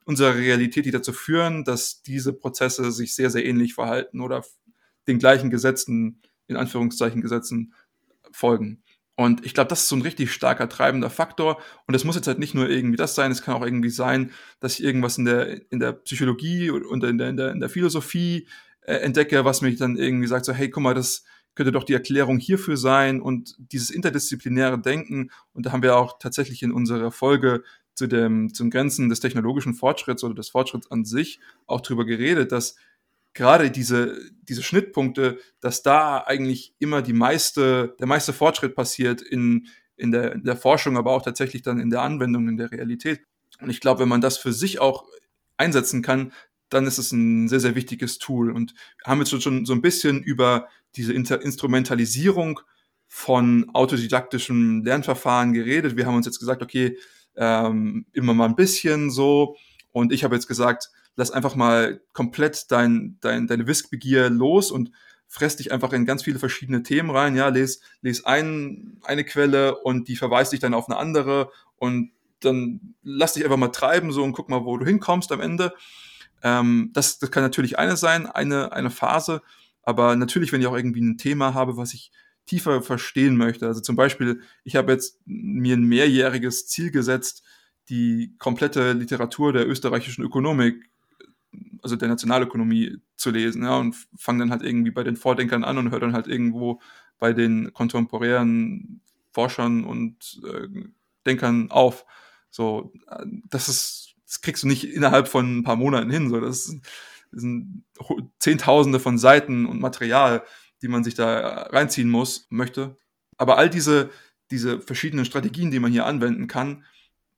unserer Realität, die dazu führen, dass diese Prozesse sich sehr, sehr ähnlich verhalten oder den gleichen Gesetzen, in Anführungszeichen Gesetzen, folgen. Und ich glaube, das ist so ein richtig starker treibender Faktor. Und es muss jetzt halt nicht nur irgendwie das sein, es kann auch irgendwie sein, dass ich irgendwas in der, in der Psychologie und in der, in der, in der Philosophie äh, entdecke, was mich dann irgendwie sagt, so, hey, guck mal, das könnte doch die Erklärung hierfür sein und dieses interdisziplinäre Denken. Und da haben wir auch tatsächlich in unserer Folge zu dem, zum Grenzen des technologischen Fortschritts oder des Fortschritts an sich auch drüber geredet, dass gerade diese, diese Schnittpunkte, dass da eigentlich immer die meiste, der meiste Fortschritt passiert in, in, der, in der Forschung, aber auch tatsächlich dann in der Anwendung, in der Realität. Und ich glaube, wenn man das für sich auch einsetzen kann, dann ist es ein sehr, sehr wichtiges Tool. Und wir haben jetzt schon so ein bisschen über diese Inter Instrumentalisierung von autodidaktischem Lernverfahren geredet. Wir haben uns jetzt gesagt, okay, ähm, immer mal ein bisschen so. Und ich habe jetzt gesagt, lass einfach mal komplett dein, dein, deine Wissbegier los und fress dich einfach in ganz viele verschiedene Themen rein. Ja, les, les ein, eine Quelle und die verweist dich dann auf eine andere und dann lass dich einfach mal treiben so und guck mal, wo du hinkommst am Ende. Ähm, das, das kann natürlich eine sein, eine, eine Phase. Aber natürlich, wenn ich auch irgendwie ein Thema habe, was ich tiefer verstehen möchte. Also zum Beispiel, ich habe jetzt mir ein mehrjähriges Ziel gesetzt, die komplette Literatur der österreichischen Ökonomik, also der Nationalökonomie zu lesen, ja, und fange dann halt irgendwie bei den Vordenkern an und höre dann halt irgendwo bei den kontemporären Forschern und äh, Denkern auf. So, das ist, das kriegst du nicht innerhalb von ein paar Monaten hin. So, das, ist, das sind Zehntausende von Seiten und Material, die man sich da reinziehen muss, möchte. Aber all diese, diese verschiedenen Strategien, die man hier anwenden kann,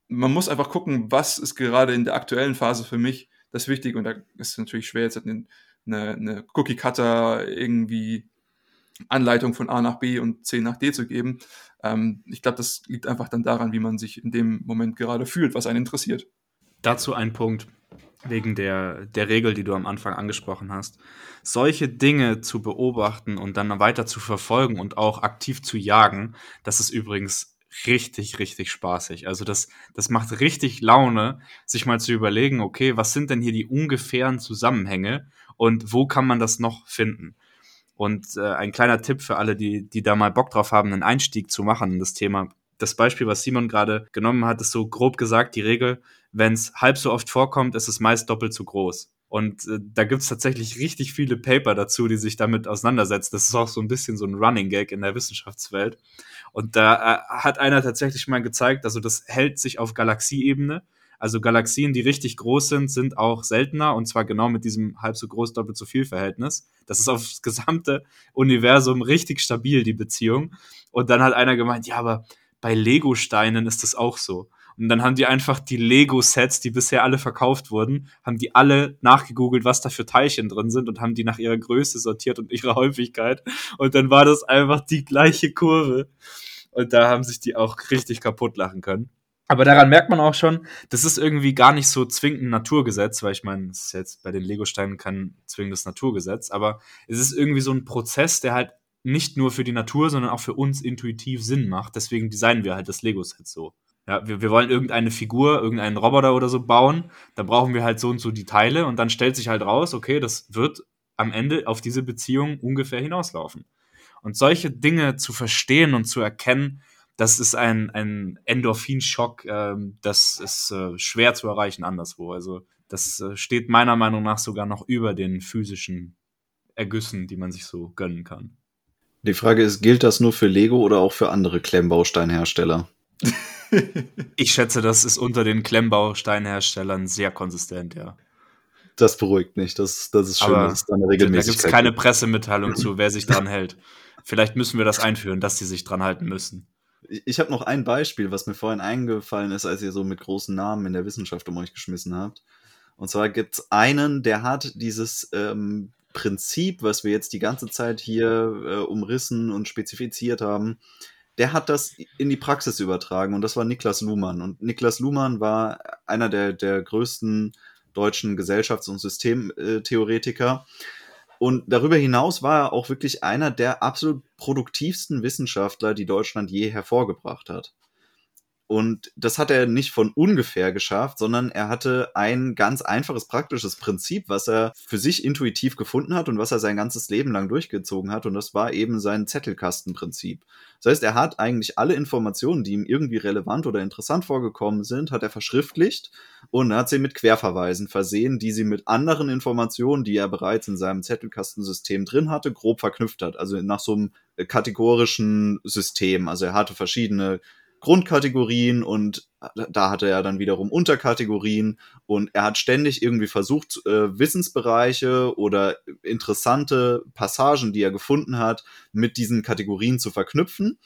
man muss einfach gucken, was ist gerade in der aktuellen Phase für mich das Wichtige. Und da ist es natürlich schwer, jetzt eine, eine Cookie-Cutter irgendwie Anleitung von A nach B und C nach D zu geben. Ähm, ich glaube, das liegt einfach dann daran, wie man sich in dem Moment gerade fühlt, was einen interessiert. Dazu ein Punkt wegen der, der Regel, die du am Anfang angesprochen hast. Solche Dinge zu beobachten und dann weiter zu verfolgen und auch aktiv zu jagen, das ist übrigens richtig, richtig spaßig. Also das, das macht richtig Laune, sich mal zu überlegen, okay, was sind denn hier die ungefähren Zusammenhänge und wo kann man das noch finden? Und äh, ein kleiner Tipp für alle, die, die da mal Bock drauf haben, einen Einstieg zu machen in das Thema. Das Beispiel, was Simon gerade genommen hat, ist so grob gesagt die Regel, wenn es halb so oft vorkommt, ist es meist doppelt so groß. Und äh, da gibt's tatsächlich richtig viele Paper dazu, die sich damit auseinandersetzen. Das ist auch so ein bisschen so ein Running Gag in der Wissenschaftswelt. Und da äh, hat einer tatsächlich mal gezeigt, also das hält sich auf Galaxieebene. Also Galaxien, die richtig groß sind, sind auch seltener und zwar genau mit diesem halb so groß, doppelt so viel Verhältnis. Das ist aufs gesamte Universum richtig stabil, die Beziehung. Und dann hat einer gemeint, ja, aber bei Lego-Steinen ist das auch so. Und dann haben die einfach die Lego-Sets, die bisher alle verkauft wurden, haben die alle nachgegoogelt, was da für Teilchen drin sind und haben die nach ihrer Größe sortiert und ihrer Häufigkeit. Und dann war das einfach die gleiche Kurve. Und da haben sich die auch richtig kaputt lachen können. Aber daran merkt man auch schon, das ist irgendwie gar nicht so zwingend ein Naturgesetz, weil ich meine, es ist jetzt bei den Lego-Steinen kein zwingendes Naturgesetz, aber es ist irgendwie so ein Prozess, der halt nicht nur für die Natur, sondern auch für uns intuitiv Sinn macht. Deswegen designen wir halt das Lego-Set so. Ja, wir, wir wollen irgendeine Figur, irgendeinen Roboter oder so bauen, da brauchen wir halt so und so die Teile und dann stellt sich halt raus, okay, das wird am Ende auf diese Beziehung ungefähr hinauslaufen. Und solche Dinge zu verstehen und zu erkennen, das ist ein, ein Endorphinschock, äh, das ist äh, schwer zu erreichen anderswo. Also das äh, steht meiner Meinung nach sogar noch über den physischen Ergüssen, die man sich so gönnen kann. Die Frage ist, gilt das nur für Lego oder auch für andere Klemmbausteinhersteller? ich schätze, das ist unter den Klemmbausteinherstellern sehr konsistent, ja. Das beruhigt mich. Das, das ist schön, Aber dass es da eine Regelmäßigkeit Da gibt es keine Pressemitteilung zu, wer sich dran hält. Vielleicht müssen wir das einführen, dass sie sich dran halten müssen. Ich, ich habe noch ein Beispiel, was mir vorhin eingefallen ist, als ihr so mit großen Namen in der Wissenschaft um euch geschmissen habt. Und zwar gibt es einen, der hat dieses ähm, Prinzip, was wir jetzt die ganze Zeit hier äh, umrissen und spezifiziert haben, der hat das in die Praxis übertragen und das war Niklas Luhmann. Und Niklas Luhmann war einer der, der größten deutschen Gesellschafts- und Systemtheoretiker. Und darüber hinaus war er auch wirklich einer der absolut produktivsten Wissenschaftler, die Deutschland je hervorgebracht hat. Und das hat er nicht von ungefähr geschafft, sondern er hatte ein ganz einfaches praktisches Prinzip, was er für sich intuitiv gefunden hat und was er sein ganzes Leben lang durchgezogen hat. Und das war eben sein Zettelkastenprinzip. Das heißt, er hat eigentlich alle Informationen, die ihm irgendwie relevant oder interessant vorgekommen sind, hat er verschriftlicht und hat sie mit Querverweisen versehen, die sie mit anderen Informationen, die er bereits in seinem Zettelkastensystem drin hatte, grob verknüpft hat. Also nach so einem kategorischen System. Also er hatte verschiedene Grundkategorien und da hatte er dann wiederum Unterkategorien und er hat ständig irgendwie versucht, äh, Wissensbereiche oder interessante Passagen, die er gefunden hat, mit diesen Kategorien zu verknüpfen.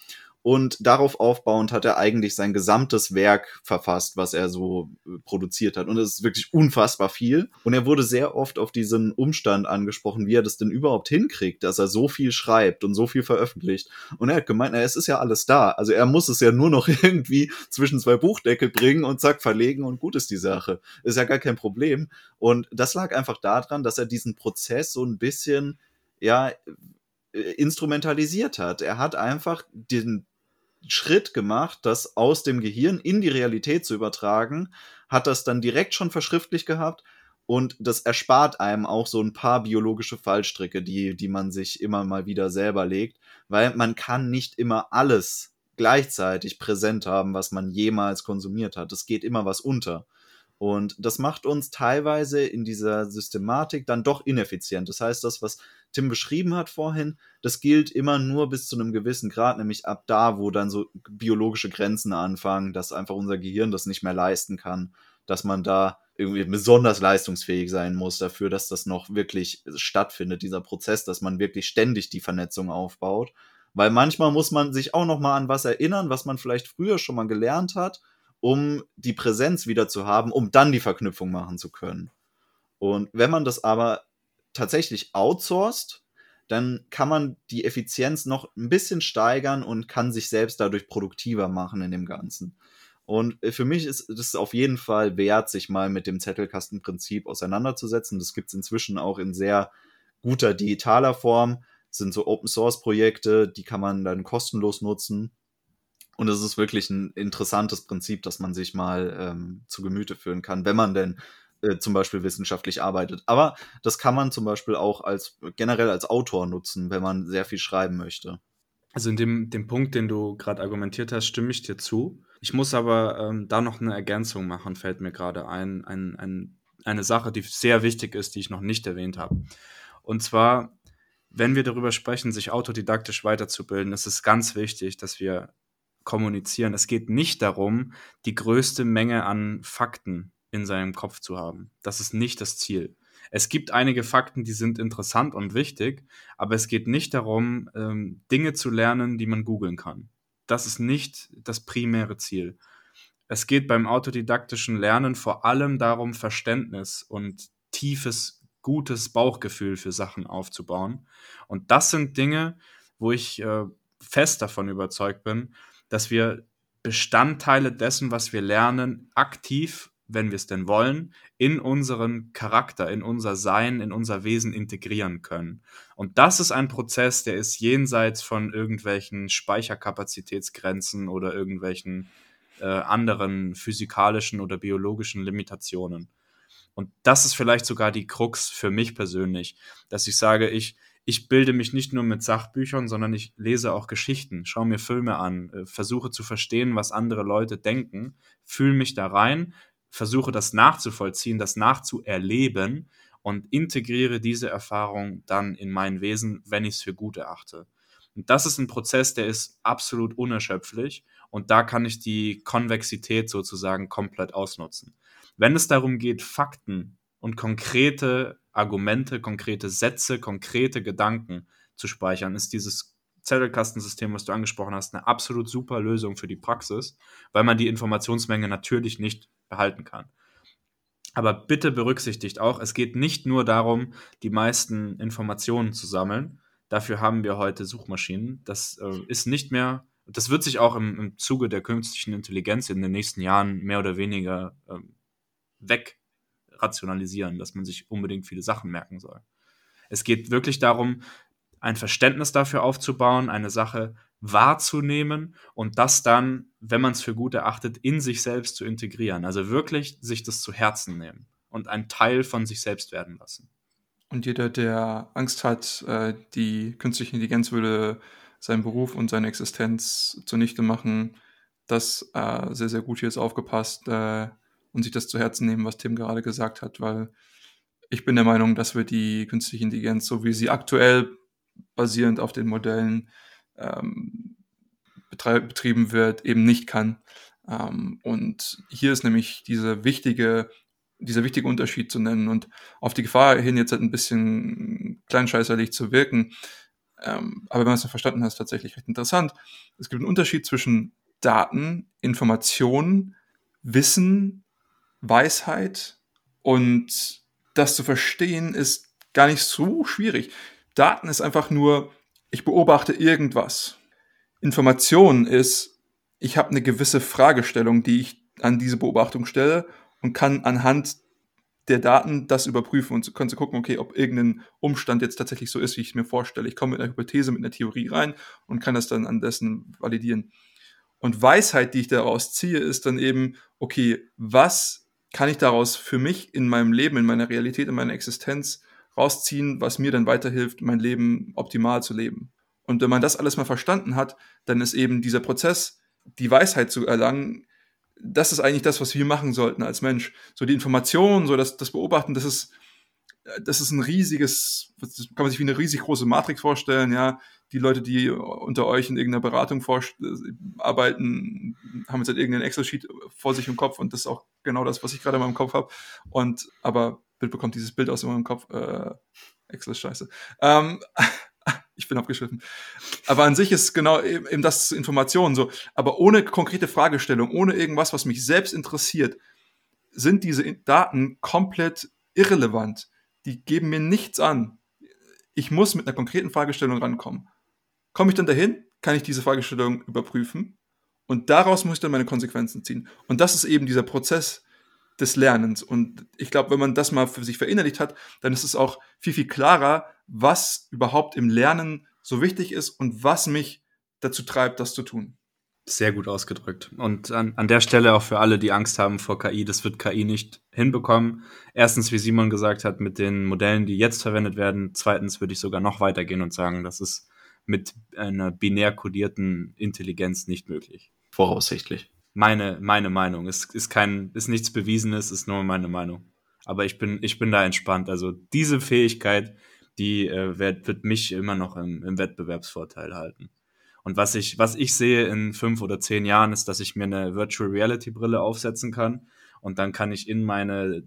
Und darauf aufbauend hat er eigentlich sein gesamtes Werk verfasst, was er so äh, produziert hat. Und es ist wirklich unfassbar viel. Und er wurde sehr oft auf diesen Umstand angesprochen, wie er das denn überhaupt hinkriegt, dass er so viel schreibt und so viel veröffentlicht. Und er hat gemeint, na, es ist ja alles da. Also er muss es ja nur noch irgendwie zwischen zwei Buchdeckel bringen und zack, verlegen und gut ist die Sache. Ist ja gar kein Problem. Und das lag einfach daran, dass er diesen Prozess so ein bisschen, ja, äh, instrumentalisiert hat. Er hat einfach den Schritt gemacht, das aus dem Gehirn in die Realität zu übertragen, hat das dann direkt schon verschriftlich gehabt und das erspart einem auch so ein paar biologische Fallstricke, die, die man sich immer mal wieder selber legt, weil man kann nicht immer alles gleichzeitig präsent haben, was man jemals konsumiert hat. Es geht immer was unter. Und das macht uns teilweise in dieser Systematik dann doch ineffizient. Das heißt, das, was Tim beschrieben hat vorhin, das gilt immer nur bis zu einem gewissen Grad, nämlich ab da, wo dann so biologische Grenzen anfangen, dass einfach unser Gehirn das nicht mehr leisten kann, dass man da irgendwie besonders leistungsfähig sein muss dafür, dass das noch wirklich stattfindet, dieser Prozess, dass man wirklich ständig die Vernetzung aufbaut. Weil manchmal muss man sich auch noch mal an was erinnern, was man vielleicht früher schon mal gelernt hat um die Präsenz wieder zu haben, um dann die Verknüpfung machen zu können. Und wenn man das aber tatsächlich outsourced, dann kann man die Effizienz noch ein bisschen steigern und kann sich selbst dadurch produktiver machen in dem Ganzen. Und für mich ist es auf jeden Fall wert, sich mal mit dem Zettelkastenprinzip auseinanderzusetzen. Das gibt es inzwischen auch in sehr guter digitaler Form. Das sind so Open Source Projekte, die kann man dann kostenlos nutzen. Und es ist wirklich ein interessantes Prinzip, das man sich mal ähm, zu Gemüte führen kann, wenn man denn äh, zum Beispiel wissenschaftlich arbeitet. Aber das kann man zum Beispiel auch als generell als Autor nutzen, wenn man sehr viel schreiben möchte. Also in dem, dem Punkt, den du gerade argumentiert hast, stimme ich dir zu. Ich muss aber ähm, da noch eine Ergänzung machen, fällt mir gerade ein, ein, ein. Eine Sache, die sehr wichtig ist, die ich noch nicht erwähnt habe. Und zwar, wenn wir darüber sprechen, sich autodidaktisch weiterzubilden, ist es ganz wichtig, dass wir kommunizieren. Es geht nicht darum, die größte Menge an Fakten in seinem Kopf zu haben. Das ist nicht das Ziel. Es gibt einige Fakten, die sind interessant und wichtig, aber es geht nicht darum, ähm, Dinge zu lernen, die man googeln kann. Das ist nicht das primäre Ziel. Es geht beim autodidaktischen Lernen vor allem darum, Verständnis und tiefes, gutes Bauchgefühl für Sachen aufzubauen. Und das sind Dinge, wo ich äh, fest davon überzeugt bin, dass wir Bestandteile dessen, was wir lernen, aktiv, wenn wir es denn wollen, in unseren Charakter, in unser Sein, in unser Wesen integrieren können. Und das ist ein Prozess, der ist jenseits von irgendwelchen Speicherkapazitätsgrenzen oder irgendwelchen äh, anderen physikalischen oder biologischen Limitationen. Und das ist vielleicht sogar die Krux für mich persönlich, dass ich sage, ich, ich bilde mich nicht nur mit Sachbüchern, sondern ich lese auch Geschichten, schaue mir Filme an, äh, versuche zu verstehen, was andere Leute denken, fühle mich da rein, versuche das nachzuvollziehen, das nachzuerleben und integriere diese Erfahrung dann in mein Wesen, wenn ich es für gut erachte. Und das ist ein Prozess, der ist absolut unerschöpflich und da kann ich die Konvexität sozusagen komplett ausnutzen. Wenn es darum geht, Fakten und konkrete Argumente, konkrete Sätze, konkrete Gedanken zu speichern, ist dieses Zettelkastensystem, was du angesprochen hast, eine absolut super Lösung für die Praxis, weil man die Informationsmenge natürlich nicht behalten kann. Aber bitte berücksichtigt auch, es geht nicht nur darum, die meisten Informationen zu sammeln. Dafür haben wir heute Suchmaschinen. Das äh, ist nicht mehr, das wird sich auch im, im, Zuge der künstlichen Intelligenz in den nächsten Jahren mehr oder weniger äh, weg rationalisieren, dass man sich unbedingt viele Sachen merken soll. Es geht wirklich darum, ein Verständnis dafür aufzubauen, eine Sache wahrzunehmen und das dann, wenn man es für gut erachtet, in sich selbst zu integrieren. Also wirklich sich das zu Herzen nehmen und ein Teil von sich selbst werden lassen. Und jeder, der Angst hat, äh, die künstliche Intelligenz würde seinen Beruf und seine Existenz zunichte machen, das äh, sehr, sehr gut hier ist aufgepasst. Und sich das zu Herzen nehmen, was Tim gerade gesagt hat, weil ich bin der Meinung, dass wir die künstliche Intelligenz, so wie sie aktuell basierend auf den Modellen ähm, betrieben wird, eben nicht kann. Ähm, und hier ist nämlich diese wichtige, dieser wichtige Unterschied zu nennen und auf die Gefahr hin jetzt halt ein bisschen kleinscheißerlich zu wirken. Ähm, aber wenn man es verstanden hat, ist tatsächlich recht interessant. Es gibt einen Unterschied zwischen Daten, Informationen, Wissen, Weisheit und das zu verstehen ist gar nicht so schwierig. Daten ist einfach nur, ich beobachte irgendwas. Information ist, ich habe eine gewisse Fragestellung, die ich an diese Beobachtung stelle und kann anhand der Daten das überprüfen und können zu gucken, okay, ob irgendein Umstand jetzt tatsächlich so ist, wie ich es mir vorstelle. Ich komme mit einer Hypothese, mit einer Theorie rein und kann das dann an dessen validieren. Und Weisheit, die ich daraus ziehe, ist dann eben, okay, was kann ich daraus für mich in meinem Leben, in meiner Realität, in meiner Existenz rausziehen, was mir dann weiterhilft, mein Leben optimal zu leben. Und wenn man das alles mal verstanden hat, dann ist eben dieser Prozess, die Weisheit zu erlangen, das ist eigentlich das, was wir machen sollten als Mensch. So die Information, so das, das Beobachten, das ist, das ist ein riesiges, das kann man sich wie eine riesig große Matrix vorstellen, ja. Die Leute, die unter euch in irgendeiner Beratung arbeiten, haben jetzt halt irgendeinen Excel-Sheet vor sich im Kopf und das ist auch genau das, was ich gerade in meinem Kopf habe. Und aber Bild bekommt dieses Bild aus meinem Kopf. Äh, Excel ist scheiße. Ähm, ich bin abgeschliffen. Aber an sich ist genau eben, eben das Information so. Aber ohne konkrete Fragestellung, ohne irgendwas, was mich selbst interessiert, sind diese Daten komplett irrelevant. Die geben mir nichts an. Ich muss mit einer konkreten Fragestellung rankommen. Komme ich dann dahin, kann ich diese Fragestellung überprüfen und daraus muss ich dann meine Konsequenzen ziehen. Und das ist eben dieser Prozess des Lernens. Und ich glaube, wenn man das mal für sich verinnerlicht hat, dann ist es auch viel, viel klarer, was überhaupt im Lernen so wichtig ist und was mich dazu treibt, das zu tun. Sehr gut ausgedrückt. Und an, an der Stelle auch für alle, die Angst haben vor KI, das wird KI nicht hinbekommen. Erstens, wie Simon gesagt hat, mit den Modellen, die jetzt verwendet werden. Zweitens würde ich sogar noch weitergehen und sagen, das ist mit einer binär kodierten Intelligenz nicht möglich. Voraussichtlich. Meine, meine Meinung. Es ist kein, ist nichts Bewiesenes, ist nur meine Meinung. Aber ich bin, ich bin da entspannt. Also diese Fähigkeit, die äh, wird, wird mich immer noch im, im Wettbewerbsvorteil halten. Und was ich, was ich sehe in fünf oder zehn Jahren, ist, dass ich mir eine Virtual Reality Brille aufsetzen kann und dann kann ich in meine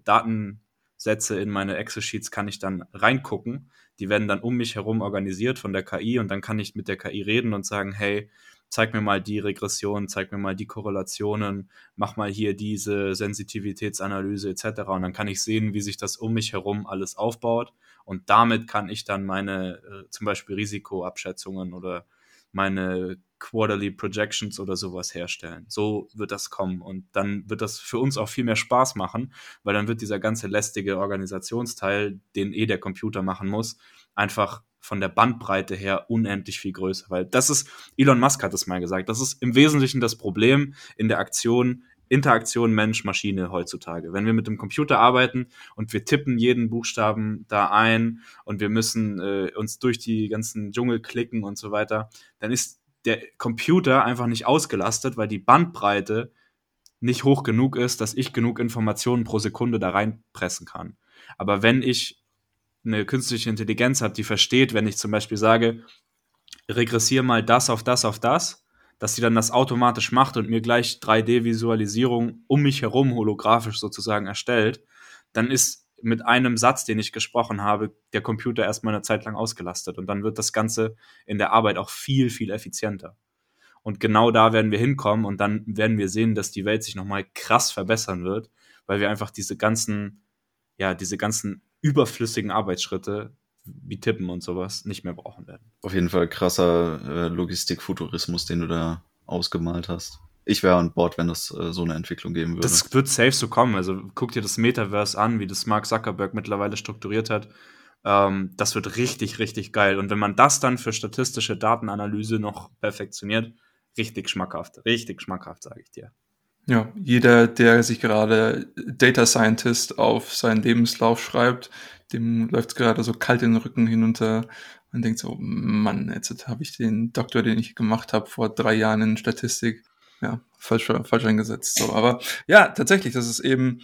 Datensätze, in meine Excel-Sheets kann ich dann reingucken. Die werden dann um mich herum organisiert von der KI und dann kann ich mit der KI reden und sagen, hey, zeig mir mal die Regression, zeig mir mal die Korrelationen, mach mal hier diese Sensitivitätsanalyse etc. Und dann kann ich sehen, wie sich das um mich herum alles aufbaut. Und damit kann ich dann meine äh, zum Beispiel Risikoabschätzungen oder meine Quarterly Projections oder sowas herstellen. So wird das kommen und dann wird das für uns auch viel mehr Spaß machen, weil dann wird dieser ganze lästige Organisationsteil, den eh der Computer machen muss, einfach von der Bandbreite her unendlich viel größer, weil das ist, Elon Musk hat es mal gesagt, das ist im Wesentlichen das Problem in der Aktion Interaktion Mensch-Maschine heutzutage. Wenn wir mit dem Computer arbeiten und wir tippen jeden Buchstaben da ein und wir müssen äh, uns durch die ganzen Dschungel klicken und so weiter, dann ist der Computer einfach nicht ausgelastet, weil die Bandbreite nicht hoch genug ist, dass ich genug Informationen pro Sekunde da reinpressen kann. Aber wenn ich eine künstliche Intelligenz habe, die versteht, wenn ich zum Beispiel sage, regressiere mal das auf das auf das, dass sie dann das automatisch macht und mir gleich 3D-Visualisierung um mich herum holographisch sozusagen erstellt, dann ist mit einem Satz, den ich gesprochen habe, der Computer erstmal eine Zeit lang ausgelastet und dann wird das Ganze in der Arbeit auch viel, viel effizienter. Und genau da werden wir hinkommen und dann werden wir sehen, dass die Welt sich nochmal krass verbessern wird, weil wir einfach diese ganzen, ja, diese ganzen überflüssigen Arbeitsschritte wie Tippen und sowas nicht mehr brauchen werden. Auf jeden Fall krasser äh, Logistikfuturismus, den du da ausgemalt hast. Ich wäre an Bord, wenn das äh, so eine Entwicklung geben würde. Das wird safe so kommen. Also guck dir das Metaverse an, wie das Mark Zuckerberg mittlerweile strukturiert hat. Ähm, das wird richtig, richtig geil. Und wenn man das dann für statistische Datenanalyse noch perfektioniert, richtig schmackhaft. Richtig schmackhaft, sage ich dir. Ja, jeder, der sich gerade Data Scientist auf seinen Lebenslauf schreibt, dem läuft es gerade so kalt den Rücken hinunter. Man denkt so, Mann, jetzt habe ich den Doktor, den ich gemacht habe vor drei Jahren in Statistik, ja, falsch, falsch eingesetzt. So, aber ja, tatsächlich, das ist eben,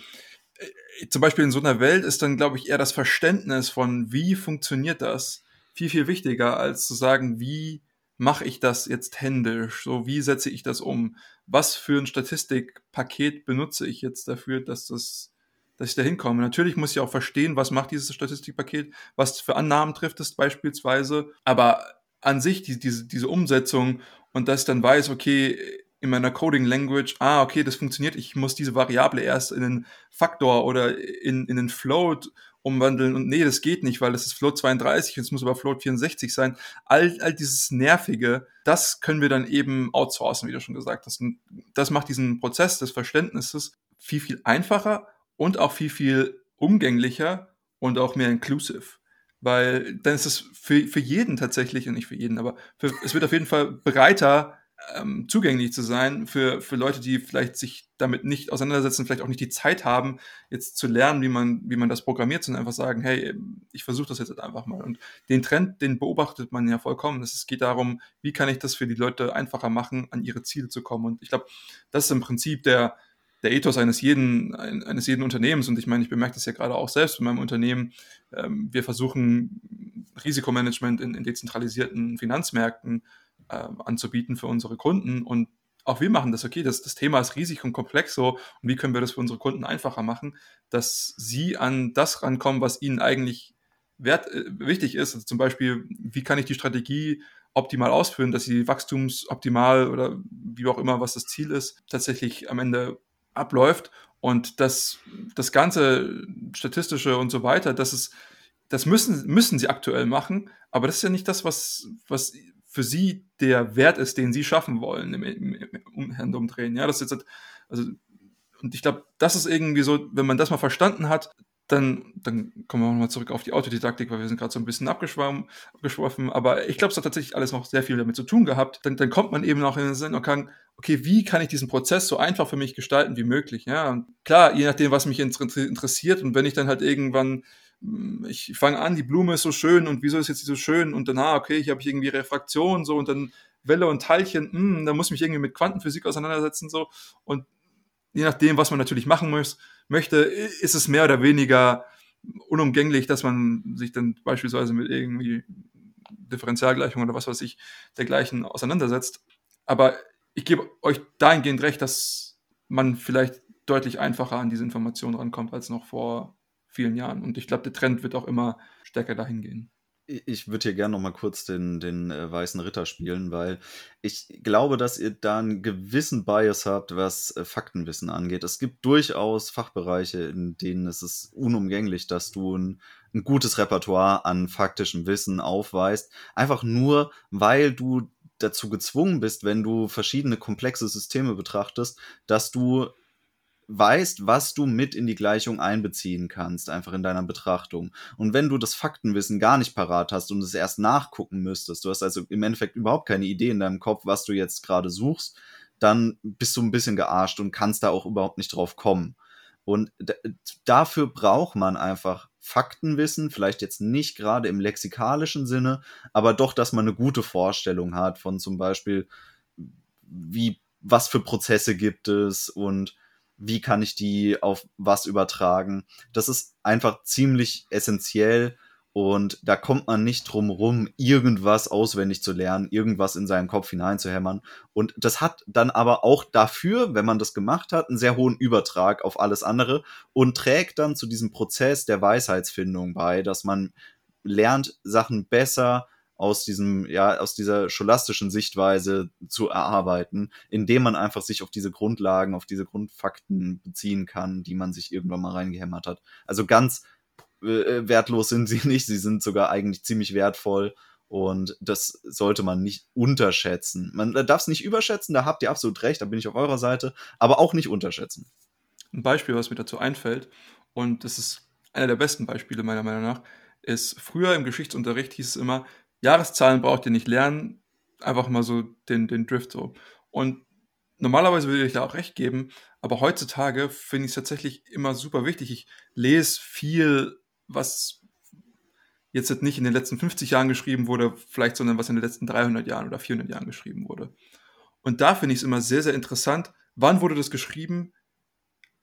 äh, zum Beispiel in so einer Welt ist dann, glaube ich, eher das Verständnis von, wie funktioniert das, viel, viel wichtiger, als zu sagen, wie mache ich das jetzt händisch? So, wie setze ich das um? Was für ein Statistikpaket benutze ich jetzt dafür, dass das dass ich da hinkomme. Natürlich muss ich auch verstehen, was macht dieses Statistikpaket, was für Annahmen trifft es beispielsweise. Aber an sich die, diese, diese Umsetzung und dass ich dann weiß, okay, in meiner Coding Language, ah, okay, das funktioniert, ich muss diese Variable erst in einen Faktor oder in, in einen Float umwandeln und nee, das geht nicht, weil das ist Float 32, es muss aber Float 64 sein. All, all dieses Nervige, das können wir dann eben outsourcen, wie du schon gesagt hast. Und das macht diesen Prozess des Verständnisses viel, viel einfacher und auch viel, viel umgänglicher und auch mehr inclusive. Weil dann ist es für, für jeden tatsächlich, und nicht für jeden, aber für, es wird auf jeden Fall breiter ähm, zugänglich zu sein für, für Leute, die vielleicht sich damit nicht auseinandersetzen, vielleicht auch nicht die Zeit haben, jetzt zu lernen, wie man, wie man das programmiert, sondern einfach sagen, hey, ich versuche das jetzt einfach mal. Und den Trend, den beobachtet man ja vollkommen. Es geht darum, wie kann ich das für die Leute einfacher machen, an ihre Ziele zu kommen. Und ich glaube, das ist im Prinzip der, der Ethos eines jeden, eines jeden Unternehmens. Und ich meine, ich bemerke das ja gerade auch selbst in meinem Unternehmen. Ähm, wir versuchen Risikomanagement in, in dezentralisierten Finanzmärkten äh, anzubieten für unsere Kunden. Und auch wir machen das, okay, das, das Thema ist riesig und komplex so. Und wie können wir das für unsere Kunden einfacher machen, dass sie an das rankommen, was ihnen eigentlich wert, äh, wichtig ist. Also zum Beispiel, wie kann ich die Strategie optimal ausführen, dass sie wachstumsoptimal oder wie auch immer, was das Ziel ist, tatsächlich am Ende abläuft. Und das, das ganze statistische und so weiter, das ist, das müssen, müssen sie aktuell machen, aber das ist ja nicht das, was, was für sie der Wert ist, den sie schaffen wollen im, im, im Umdrehen. Ja, das ist jetzt, also, und ich glaube, das ist irgendwie so, wenn man das mal verstanden hat, dann, dann kommen wir nochmal zurück auf die Autodidaktik, weil wir sind gerade so ein bisschen abgeschwommen, abgeschworfen. Aber ich glaube, es hat tatsächlich alles noch sehr viel damit zu tun gehabt. Dann, dann kommt man eben auch in den Sinn und kann, okay, wie kann ich diesen Prozess so einfach für mich gestalten wie möglich? Ja, und klar, je nachdem, was mich interessiert und wenn ich dann halt irgendwann ich fange an, die Blume ist so schön und wieso ist jetzt die so schön und dann, ah, okay, hier habe ich irgendwie Refraktion so und dann Welle und Teilchen, mh, hm, da muss ich mich irgendwie mit Quantenphysik auseinandersetzen so und je nachdem, was man natürlich machen muss, möchte, ist es mehr oder weniger unumgänglich, dass man sich dann beispielsweise mit irgendwie Differentialgleichungen oder was weiß ich dergleichen auseinandersetzt. Aber ich gebe euch dahingehend recht, dass man vielleicht deutlich einfacher an diese Informationen rankommt als noch vor vielen Jahren. Und ich glaube, der Trend wird auch immer stärker dahin gehen. Ich würde hier gerne noch mal kurz den, den äh, weißen Ritter spielen, weil ich glaube, dass ihr da einen gewissen Bias habt, was äh, Faktenwissen angeht. Es gibt durchaus Fachbereiche, in denen es ist unumgänglich, dass du ein, ein gutes Repertoire an faktischem Wissen aufweist. Einfach nur, weil du dazu gezwungen bist, wenn du verschiedene komplexe Systeme betrachtest, dass du weißt, was du mit in die Gleichung einbeziehen kannst, einfach in deiner Betrachtung. Und wenn du das Faktenwissen gar nicht parat hast und es erst nachgucken müsstest, du hast also im Endeffekt überhaupt keine Idee in deinem Kopf, was du jetzt gerade suchst, dann bist du ein bisschen gearscht und kannst da auch überhaupt nicht drauf kommen. Und dafür braucht man einfach Faktenwissen, vielleicht jetzt nicht gerade im lexikalischen Sinne, aber doch, dass man eine gute Vorstellung hat von zum Beispiel, wie, was für Prozesse gibt es und wie kann ich die auf was übertragen. Das ist einfach ziemlich essentiell und da kommt man nicht drum rum, irgendwas auswendig zu lernen, irgendwas in seinen Kopf hineinzuhämmern. Und das hat dann aber auch dafür, wenn man das gemacht hat, einen sehr hohen Übertrag auf alles andere und trägt dann zu diesem Prozess der Weisheitsfindung bei, dass man lernt, Sachen besser aus diesem, ja, aus dieser scholastischen Sichtweise zu erarbeiten, indem man einfach sich auf diese Grundlagen, auf diese Grundfakten beziehen kann, die man sich irgendwann mal reingehämmert hat. Also ganz äh, wertlos sind sie nicht, sie sind sogar eigentlich ziemlich wertvoll und das sollte man nicht unterschätzen. Man darf es nicht überschätzen, da habt ihr absolut recht, da bin ich auf eurer Seite, aber auch nicht unterschätzen. Ein Beispiel, was mir dazu einfällt, und das ist einer der besten Beispiele meiner Meinung nach, ist früher im Geschichtsunterricht hieß es immer, Jahreszahlen braucht ihr nicht lernen, einfach mal so den, den Drift so. Und normalerweise würde ich da auch recht geben, aber heutzutage finde ich es tatsächlich immer super wichtig. Ich lese viel, was jetzt nicht in den letzten 50 Jahren geschrieben wurde, vielleicht, sondern was in den letzten 300 Jahren oder 400 Jahren geschrieben wurde. Und da finde ich es immer sehr, sehr interessant, wann wurde das geschrieben,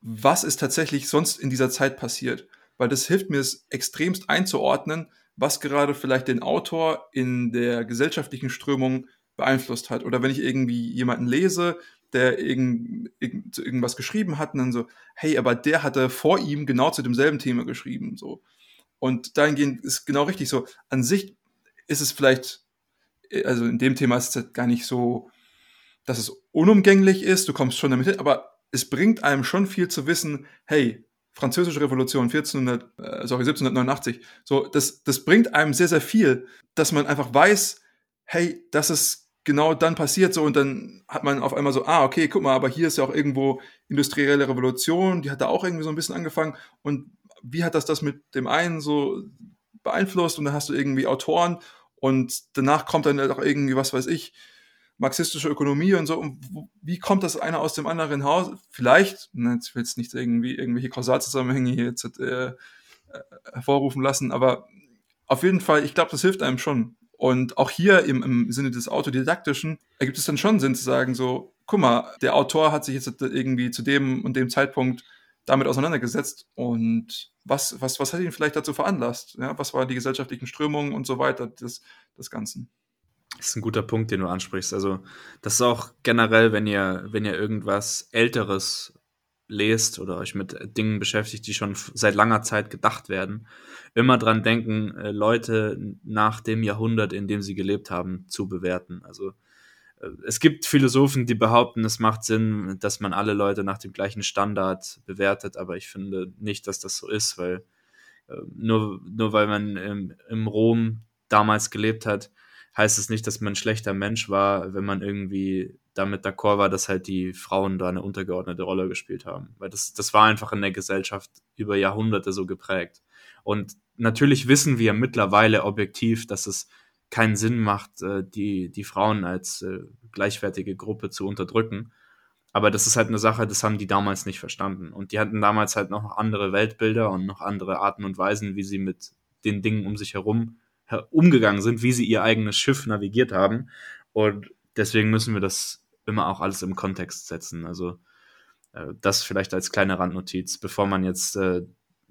was ist tatsächlich sonst in dieser Zeit passiert. Weil das hilft mir, es extremst einzuordnen, was gerade vielleicht den Autor in der gesellschaftlichen Strömung beeinflusst hat. Oder wenn ich irgendwie jemanden lese, der irgend, irgend, irgendwas geschrieben hat und dann so, hey, aber der hatte vor ihm genau zu demselben Thema geschrieben. So. Und dahingehend ist genau richtig so. An sich ist es vielleicht also in dem Thema ist es halt gar nicht so, dass es unumgänglich ist, du kommst schon damit hin, aber es bringt einem schon viel zu wissen, hey, Französische Revolution 1400, äh, sorry, 1789, so, das, das bringt einem sehr, sehr viel, dass man einfach weiß, hey, das ist genau dann passiert so und dann hat man auf einmal so, ah, okay, guck mal, aber hier ist ja auch irgendwo industrielle Revolution, die hat da auch irgendwie so ein bisschen angefangen. Und wie hat das das mit dem einen so beeinflusst? Und dann hast du irgendwie Autoren und danach kommt dann halt auch irgendwie, was weiß ich, marxistische Ökonomie und so. Und wie kommt das eine aus dem anderen Haus? Vielleicht, ne, ich will jetzt nicht irgendwie irgendwelche Kausalzusammenhänge hier jetzt äh, äh, hervorrufen lassen, aber auf jeden Fall, ich glaube, das hilft einem schon. Und auch hier im, im Sinne des Autodidaktischen ergibt es dann schon Sinn zu sagen, so, guck mal, der Autor hat sich jetzt irgendwie zu dem und dem Zeitpunkt damit auseinandergesetzt und was, was, was hat ihn vielleicht dazu veranlasst? Ja, was waren die gesellschaftlichen Strömungen und so weiter des, des Ganzen? Das ist ein guter Punkt, den du ansprichst. Also, das ist auch generell, wenn ihr, wenn ihr irgendwas Älteres lest oder euch mit Dingen beschäftigt, die schon seit langer Zeit gedacht werden, immer dran denken, äh, Leute nach dem Jahrhundert, in dem sie gelebt haben, zu bewerten. Also äh, es gibt Philosophen, die behaupten, es macht Sinn, dass man alle Leute nach dem gleichen Standard bewertet, aber ich finde nicht, dass das so ist, weil äh, nur, nur weil man im, im Rom damals gelebt hat, heißt es nicht, dass man ein schlechter Mensch war, wenn man irgendwie damit d'accord war, dass halt die Frauen da eine untergeordnete Rolle gespielt haben. Weil das, das war einfach in der Gesellschaft über Jahrhunderte so geprägt. Und natürlich wissen wir mittlerweile objektiv, dass es keinen Sinn macht, äh, die, die Frauen als äh, gleichwertige Gruppe zu unterdrücken. Aber das ist halt eine Sache, das haben die damals nicht verstanden. Und die hatten damals halt noch andere Weltbilder und noch andere Arten und Weisen, wie sie mit den Dingen um sich herum umgegangen sind, wie sie ihr eigenes Schiff navigiert haben. Und deswegen müssen wir das immer auch alles im Kontext setzen. Also äh, das vielleicht als kleine Randnotiz, bevor man jetzt äh,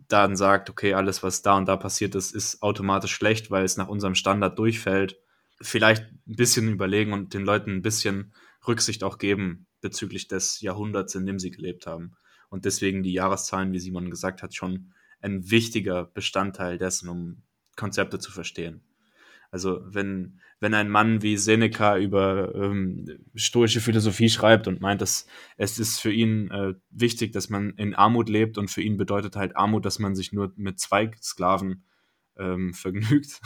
dann sagt, okay, alles, was da und da passiert ist, ist automatisch schlecht, weil es nach unserem Standard durchfällt. Vielleicht ein bisschen überlegen und den Leuten ein bisschen Rücksicht auch geben bezüglich des Jahrhunderts, in dem sie gelebt haben. Und deswegen die Jahreszahlen, wie Simon gesagt hat, schon ein wichtiger Bestandteil dessen, um Konzepte zu verstehen. Also wenn, wenn ein Mann wie Seneca über ähm, stoische Philosophie schreibt und meint, dass es ist für ihn äh, wichtig, dass man in Armut lebt und für ihn bedeutet halt Armut, dass man sich nur mit zwei Sklaven ähm, vergnügt,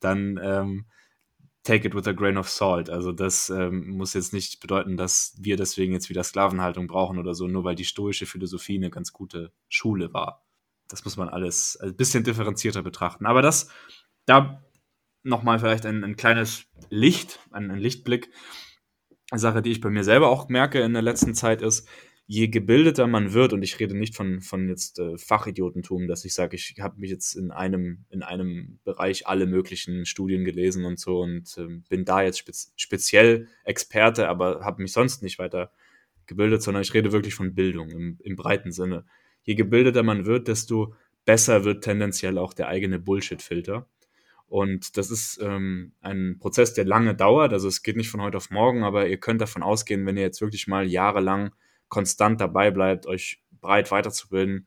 dann ähm, take it with a grain of salt. Also das ähm, muss jetzt nicht bedeuten, dass wir deswegen jetzt wieder Sklavenhaltung brauchen oder so, nur weil die stoische Philosophie eine ganz gute Schule war das muss man alles ein bisschen differenzierter betrachten. Aber das, da nochmal vielleicht ein, ein kleines Licht, ein, ein Lichtblick. Eine Sache, die ich bei mir selber auch merke in der letzten Zeit ist, je gebildeter man wird, und ich rede nicht von, von jetzt äh, Fachidiotentum, dass ich sage, ich habe mich jetzt in einem, in einem Bereich alle möglichen Studien gelesen und so und äh, bin da jetzt spez speziell Experte, aber habe mich sonst nicht weiter gebildet, sondern ich rede wirklich von Bildung im, im breiten Sinne je gebildeter man wird, desto besser wird tendenziell auch der eigene Bullshit-Filter. Und das ist ähm, ein Prozess, der lange dauert. Also es geht nicht von heute auf morgen, aber ihr könnt davon ausgehen, wenn ihr jetzt wirklich mal jahrelang konstant dabei bleibt, euch breit weiterzubilden,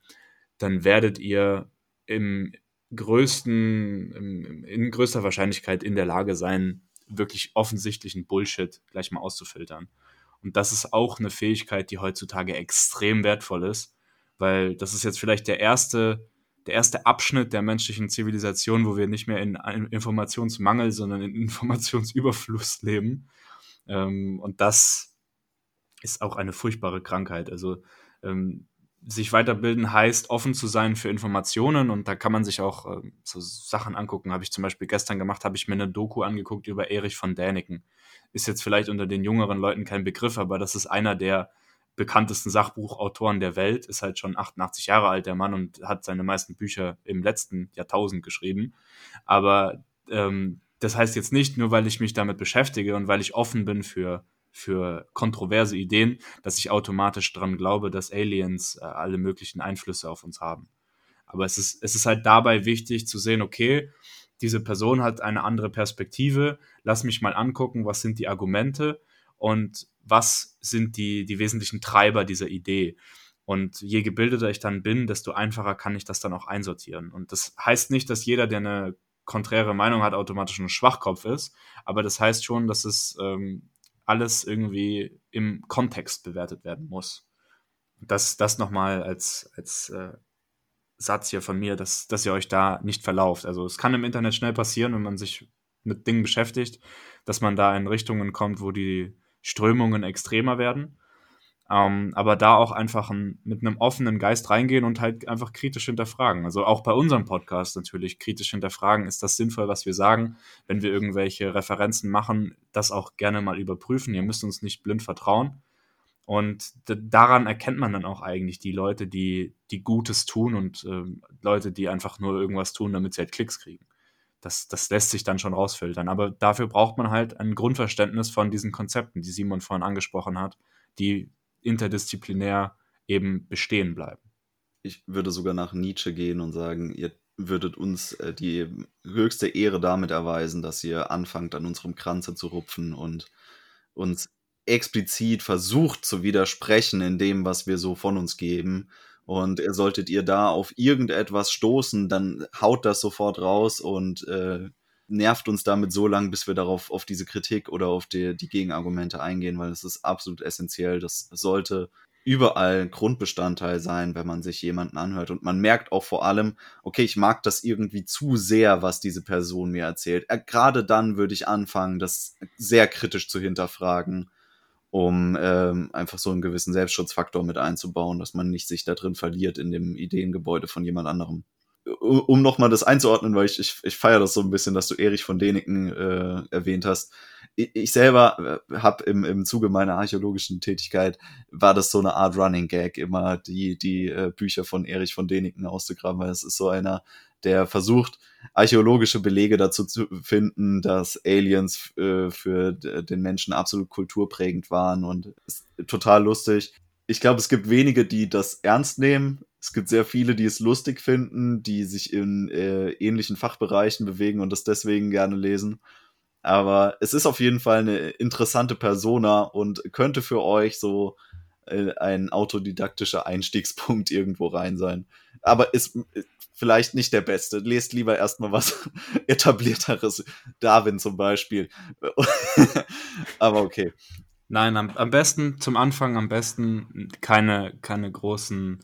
dann werdet ihr im größten, in größter Wahrscheinlichkeit in der Lage sein, wirklich offensichtlichen Bullshit gleich mal auszufiltern. Und das ist auch eine Fähigkeit, die heutzutage extrem wertvoll ist, weil das ist jetzt vielleicht der erste, der erste Abschnitt der menschlichen Zivilisation, wo wir nicht mehr in Informationsmangel, sondern in Informationsüberfluss leben. Ähm, und das ist auch eine furchtbare Krankheit. Also ähm, sich weiterbilden heißt, offen zu sein für Informationen und da kann man sich auch äh, so Sachen angucken. Habe ich zum Beispiel gestern gemacht, habe ich mir eine Doku angeguckt über Erich von Däniken. Ist jetzt vielleicht unter den jüngeren Leuten kein Begriff, aber das ist einer der bekanntesten Sachbuchautoren der Welt, ist halt schon 88 Jahre alt, der Mann, und hat seine meisten Bücher im letzten Jahrtausend geschrieben. Aber ähm, das heißt jetzt nicht, nur weil ich mich damit beschäftige und weil ich offen bin für, für kontroverse Ideen, dass ich automatisch daran glaube, dass Aliens äh, alle möglichen Einflüsse auf uns haben. Aber es ist, es ist halt dabei wichtig zu sehen, okay, diese Person hat eine andere Perspektive, lass mich mal angucken, was sind die Argumente und was sind die, die wesentlichen Treiber dieser Idee. Und je gebildeter ich dann bin, desto einfacher kann ich das dann auch einsortieren. Und das heißt nicht, dass jeder, der eine konträre Meinung hat, automatisch ein Schwachkopf ist. Aber das heißt schon, dass es ähm, alles irgendwie im Kontext bewertet werden muss. Das, das nochmal als, als äh, Satz hier von mir, dass, dass ihr euch da nicht verlauft. Also es kann im Internet schnell passieren, wenn man sich mit Dingen beschäftigt, dass man da in Richtungen kommt, wo die Strömungen extremer werden. Ähm, aber da auch einfach ein, mit einem offenen Geist reingehen und halt einfach kritisch hinterfragen. Also auch bei unserem Podcast natürlich kritisch hinterfragen, ist das sinnvoll, was wir sagen? Wenn wir irgendwelche Referenzen machen, das auch gerne mal überprüfen. Ihr müsst uns nicht blind vertrauen. Und daran erkennt man dann auch eigentlich die Leute, die, die Gutes tun und äh, Leute, die einfach nur irgendwas tun, damit sie halt Klicks kriegen. Das, das lässt sich dann schon rausfiltern. Aber dafür braucht man halt ein Grundverständnis von diesen Konzepten, die Simon vorhin angesprochen hat, die interdisziplinär eben bestehen bleiben. Ich würde sogar nach Nietzsche gehen und sagen, ihr würdet uns äh, die höchste Ehre damit erweisen, dass ihr anfangt, an unserem Kranze zu rupfen und uns explizit versucht zu widersprechen in dem, was wir so von uns geben. Und solltet ihr da auf irgendetwas stoßen, dann haut das sofort raus und äh, nervt uns damit so lang, bis wir darauf auf diese Kritik oder auf die, die Gegenargumente eingehen, weil es ist absolut essentiell. Das sollte überall Grundbestandteil sein, wenn man sich jemanden anhört. Und man merkt auch vor allem, okay, ich mag das irgendwie zu sehr, was diese Person mir erzählt. Äh, gerade dann würde ich anfangen, das sehr kritisch zu hinterfragen um ähm, einfach so einen gewissen Selbstschutzfaktor mit einzubauen, dass man nicht sich da drin verliert in dem Ideengebäude von jemand anderem. Um nochmal das einzuordnen, weil ich, ich, ich feiere das so ein bisschen, dass du Erich von Däniken äh, erwähnt hast. Ich, ich selber äh, habe im, im Zuge meiner archäologischen Tätigkeit, war das so eine Art Running Gag, immer die, die äh, Bücher von Erich von Däniken auszugraben, weil es ist so einer, der versucht, archäologische Belege dazu zu finden, dass Aliens äh, für den Menschen absolut kulturprägend waren und ist total lustig. Ich glaube, es gibt wenige, die das ernst nehmen. Es gibt sehr viele, die es lustig finden, die sich in äh, ähnlichen Fachbereichen bewegen und das deswegen gerne lesen. Aber es ist auf jeden Fall eine interessante Persona und könnte für euch so äh, ein autodidaktischer Einstiegspunkt irgendwo rein sein. Aber ist vielleicht nicht der Beste. Lest lieber erstmal was etablierteres. Darwin zum Beispiel. Aber okay. Nein, am, am, besten, zum Anfang am besten keine, keine großen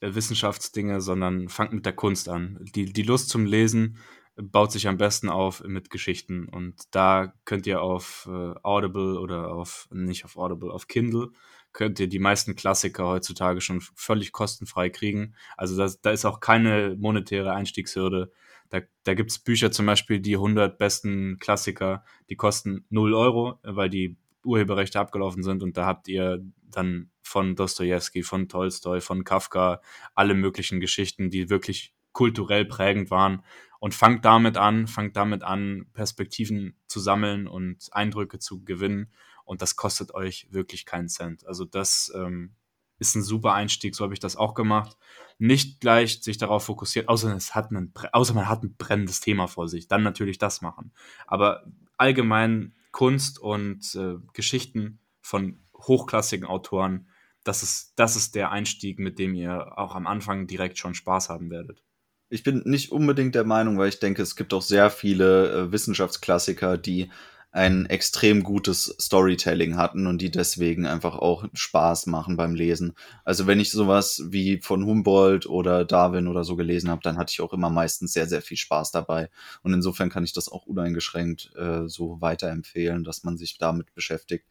äh, Wissenschaftsdinge, sondern fangt mit der Kunst an. Die, die Lust zum Lesen baut sich am besten auf mit Geschichten. Und da könnt ihr auf äh, Audible oder auf, nicht auf Audible, auf Kindle könnt ihr die meisten Klassiker heutzutage schon völlig kostenfrei kriegen. Also das, da ist auch keine monetäre Einstiegshürde. Da, da gibt es Bücher zum Beispiel, die 100 besten Klassiker, die kosten 0 Euro, weil die Urheberrechte abgelaufen sind und da habt ihr dann von Dostoevsky, von Tolstoi, von Kafka alle möglichen Geschichten, die wirklich kulturell prägend waren und fangt damit an, fangt damit an, Perspektiven zu sammeln und Eindrücke zu gewinnen und das kostet euch wirklich keinen Cent. Also das ähm, ist ein super Einstieg, so habe ich das auch gemacht. Nicht gleich sich darauf fokussiert, außer, es hat einen, außer man hat ein brennendes Thema vor sich, dann natürlich das machen. Aber allgemein Kunst und äh, Geschichten von hochklassigen Autoren, das ist, das ist der Einstieg, mit dem ihr auch am Anfang direkt schon Spaß haben werdet. Ich bin nicht unbedingt der Meinung, weil ich denke, es gibt auch sehr viele äh, Wissenschaftsklassiker, die ein extrem gutes Storytelling hatten und die deswegen einfach auch Spaß machen beim Lesen. Also wenn ich sowas wie von Humboldt oder Darwin oder so gelesen habe, dann hatte ich auch immer meistens sehr, sehr viel Spaß dabei. Und insofern kann ich das auch uneingeschränkt äh, so weiterempfehlen, dass man sich damit beschäftigt.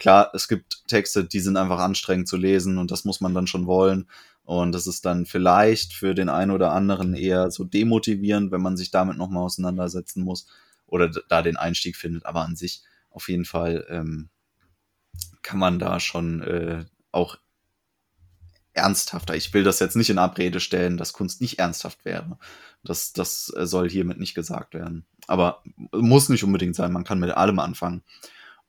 Klar, es gibt Texte, die sind einfach anstrengend zu lesen und das muss man dann schon wollen. Und das ist dann vielleicht für den einen oder anderen eher so demotivierend, wenn man sich damit nochmal auseinandersetzen muss oder da den Einstieg findet. Aber an sich auf jeden Fall ähm, kann man da schon äh, auch ernsthafter. Ich will das jetzt nicht in Abrede stellen, dass Kunst nicht ernsthaft wäre. Das, das äh, soll hiermit nicht gesagt werden. Aber muss nicht unbedingt sein. Man kann mit allem anfangen.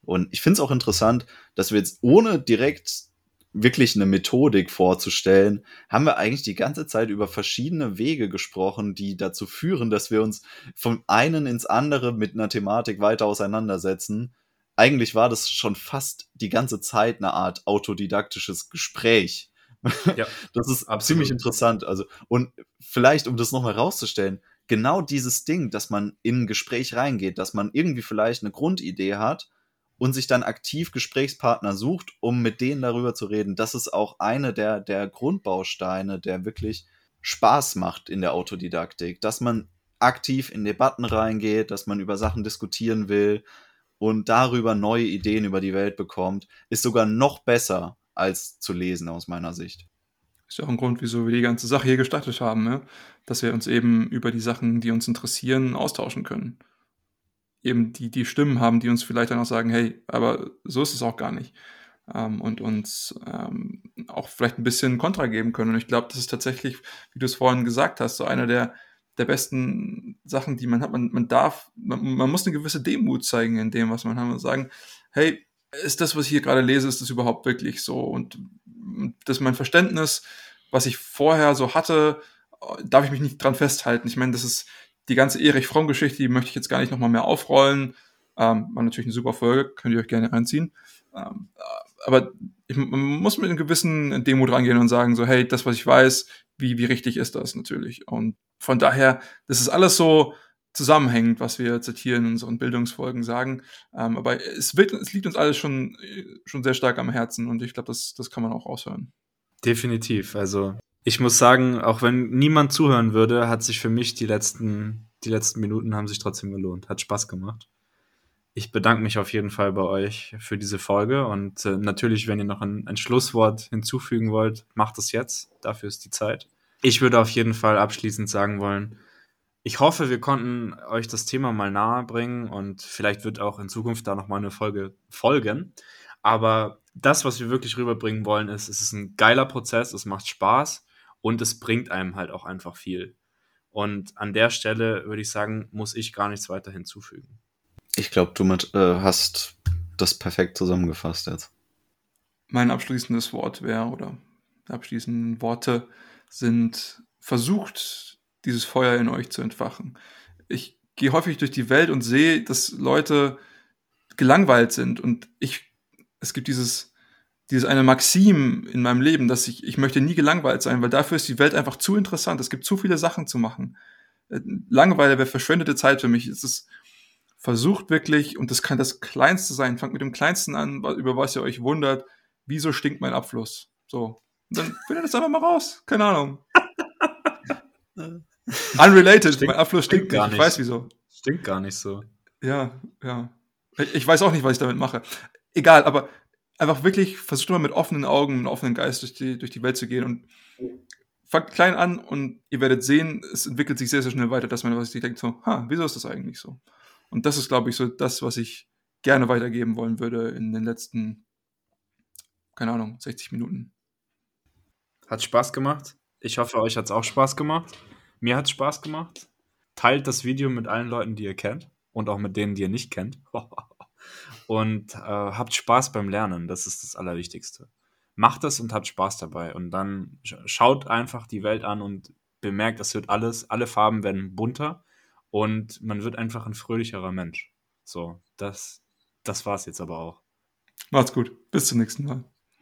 Und ich finde es auch interessant, dass wir jetzt ohne direkt wirklich eine Methodik vorzustellen, haben wir eigentlich die ganze Zeit über verschiedene Wege gesprochen, die dazu führen, dass wir uns vom einen ins andere mit einer Thematik weiter auseinandersetzen. Eigentlich war das schon fast die ganze Zeit eine Art autodidaktisches Gespräch. Ja, das ist absolut. ziemlich interessant. Also, und vielleicht, um das nochmal rauszustellen, genau dieses Ding, dass man in ein Gespräch reingeht, dass man irgendwie vielleicht eine Grundidee hat und sich dann aktiv Gesprächspartner sucht, um mit denen darüber zu reden. Das ist auch eine der, der Grundbausteine, der wirklich Spaß macht in der Autodidaktik, dass man aktiv in Debatten reingeht, dass man über Sachen diskutieren will und darüber neue Ideen über die Welt bekommt, ist sogar noch besser als zu lesen aus meiner Sicht. Ist ja auch ein Grund, wieso wir die ganze Sache hier gestartet haben, ne? dass wir uns eben über die Sachen, die uns interessieren, austauschen können. Eben die, die Stimmen haben, die uns vielleicht dann auch sagen, hey, aber so ist es auch gar nicht. Ähm, und uns ähm, auch vielleicht ein bisschen Kontra geben können. Und ich glaube, das ist tatsächlich, wie du es vorhin gesagt hast, so einer der, der besten Sachen, die man hat. Man, man darf, man, man muss eine gewisse Demut zeigen in dem, was man hat und sagen, hey, ist das, was ich hier gerade lese, ist das überhaupt wirklich so? Und das mein Verständnis, was ich vorher so hatte, darf ich mich nicht dran festhalten. Ich meine, das ist die ganze Erich Fromm-Geschichte, die möchte ich jetzt gar nicht nochmal mehr aufrollen. Ähm, war natürlich eine super Folge, könnt ihr euch gerne reinziehen. Ähm, aber ich, man muss mit einem gewissen Demut rangehen und sagen so, hey, das, was ich weiß, wie, wie richtig ist das natürlich? Und von daher, das ist alles so, zusammenhängend, was wir zitieren in unseren Bildungsfolgen sagen. Ähm, aber es, wird, es liegt uns alles schon, schon sehr stark am Herzen und ich glaube, das, das kann man auch aushören. Definitiv. Also ich muss sagen, auch wenn niemand zuhören würde, hat sich für mich die letzten, die letzten Minuten haben sich trotzdem gelohnt. Hat Spaß gemacht. Ich bedanke mich auf jeden Fall bei euch für diese Folge und äh, natürlich, wenn ihr noch ein, ein Schlusswort hinzufügen wollt, macht es jetzt. Dafür ist die Zeit. Ich würde auf jeden Fall abschließend sagen wollen, ich hoffe, wir konnten euch das Thema mal nahe bringen und vielleicht wird auch in Zukunft da nochmal eine Folge folgen. Aber das, was wir wirklich rüberbringen wollen, ist, es ist ein geiler Prozess, es macht Spaß und es bringt einem halt auch einfach viel. Und an der Stelle würde ich sagen, muss ich gar nichts weiter hinzufügen. Ich glaube, du mit, äh, hast das perfekt zusammengefasst jetzt. Mein abschließendes Wort wäre, oder abschließenden Worte sind versucht, dieses Feuer in euch zu entfachen. Ich gehe häufig durch die Welt und sehe, dass Leute gelangweilt sind und ich, es gibt dieses, dieses eine Maxim in meinem Leben, dass ich, ich möchte nie gelangweilt sein, weil dafür ist die Welt einfach zu interessant. Es gibt zu viele Sachen zu machen. Äh, Langeweile wäre verschwendete Zeit für mich. Es ist versucht wirklich, und das kann das Kleinste sein, fangt mit dem Kleinsten an, über was ihr euch wundert, wieso stinkt mein Abfluss? So. Und dann findet das einfach mal raus. Keine Ahnung. Unrelated, stinkt, mein Abfluss stinkt, stinkt nicht. Ich weiß wieso. Stinkt gar nicht so. Ja, ja. Ich, ich, weiß auch nicht, was ich damit mache. Egal, aber einfach wirklich versucht mal mit offenen Augen und offenen Geist durch die, durch die Welt zu gehen und fangt klein an und ihr werdet sehen, es entwickelt sich sehr, sehr schnell weiter, dass man sich denkt, so, ha, wieso ist das eigentlich so? Und das ist, glaube ich, so das, was ich gerne weitergeben wollen würde in den letzten, keine Ahnung, 60 Minuten. Hat Spaß gemacht. Ich hoffe, euch hat es auch Spaß gemacht. Mir hat es Spaß gemacht. Teilt das Video mit allen Leuten, die ihr kennt und auch mit denen, die ihr nicht kennt. und äh, habt Spaß beim Lernen. Das ist das Allerwichtigste. Macht es und habt Spaß dabei. Und dann schaut einfach die Welt an und bemerkt, es wird alles, alle Farben werden bunter und man wird einfach ein fröhlicherer Mensch. So, das, das es jetzt aber auch. Macht's gut. Bis zum nächsten Mal.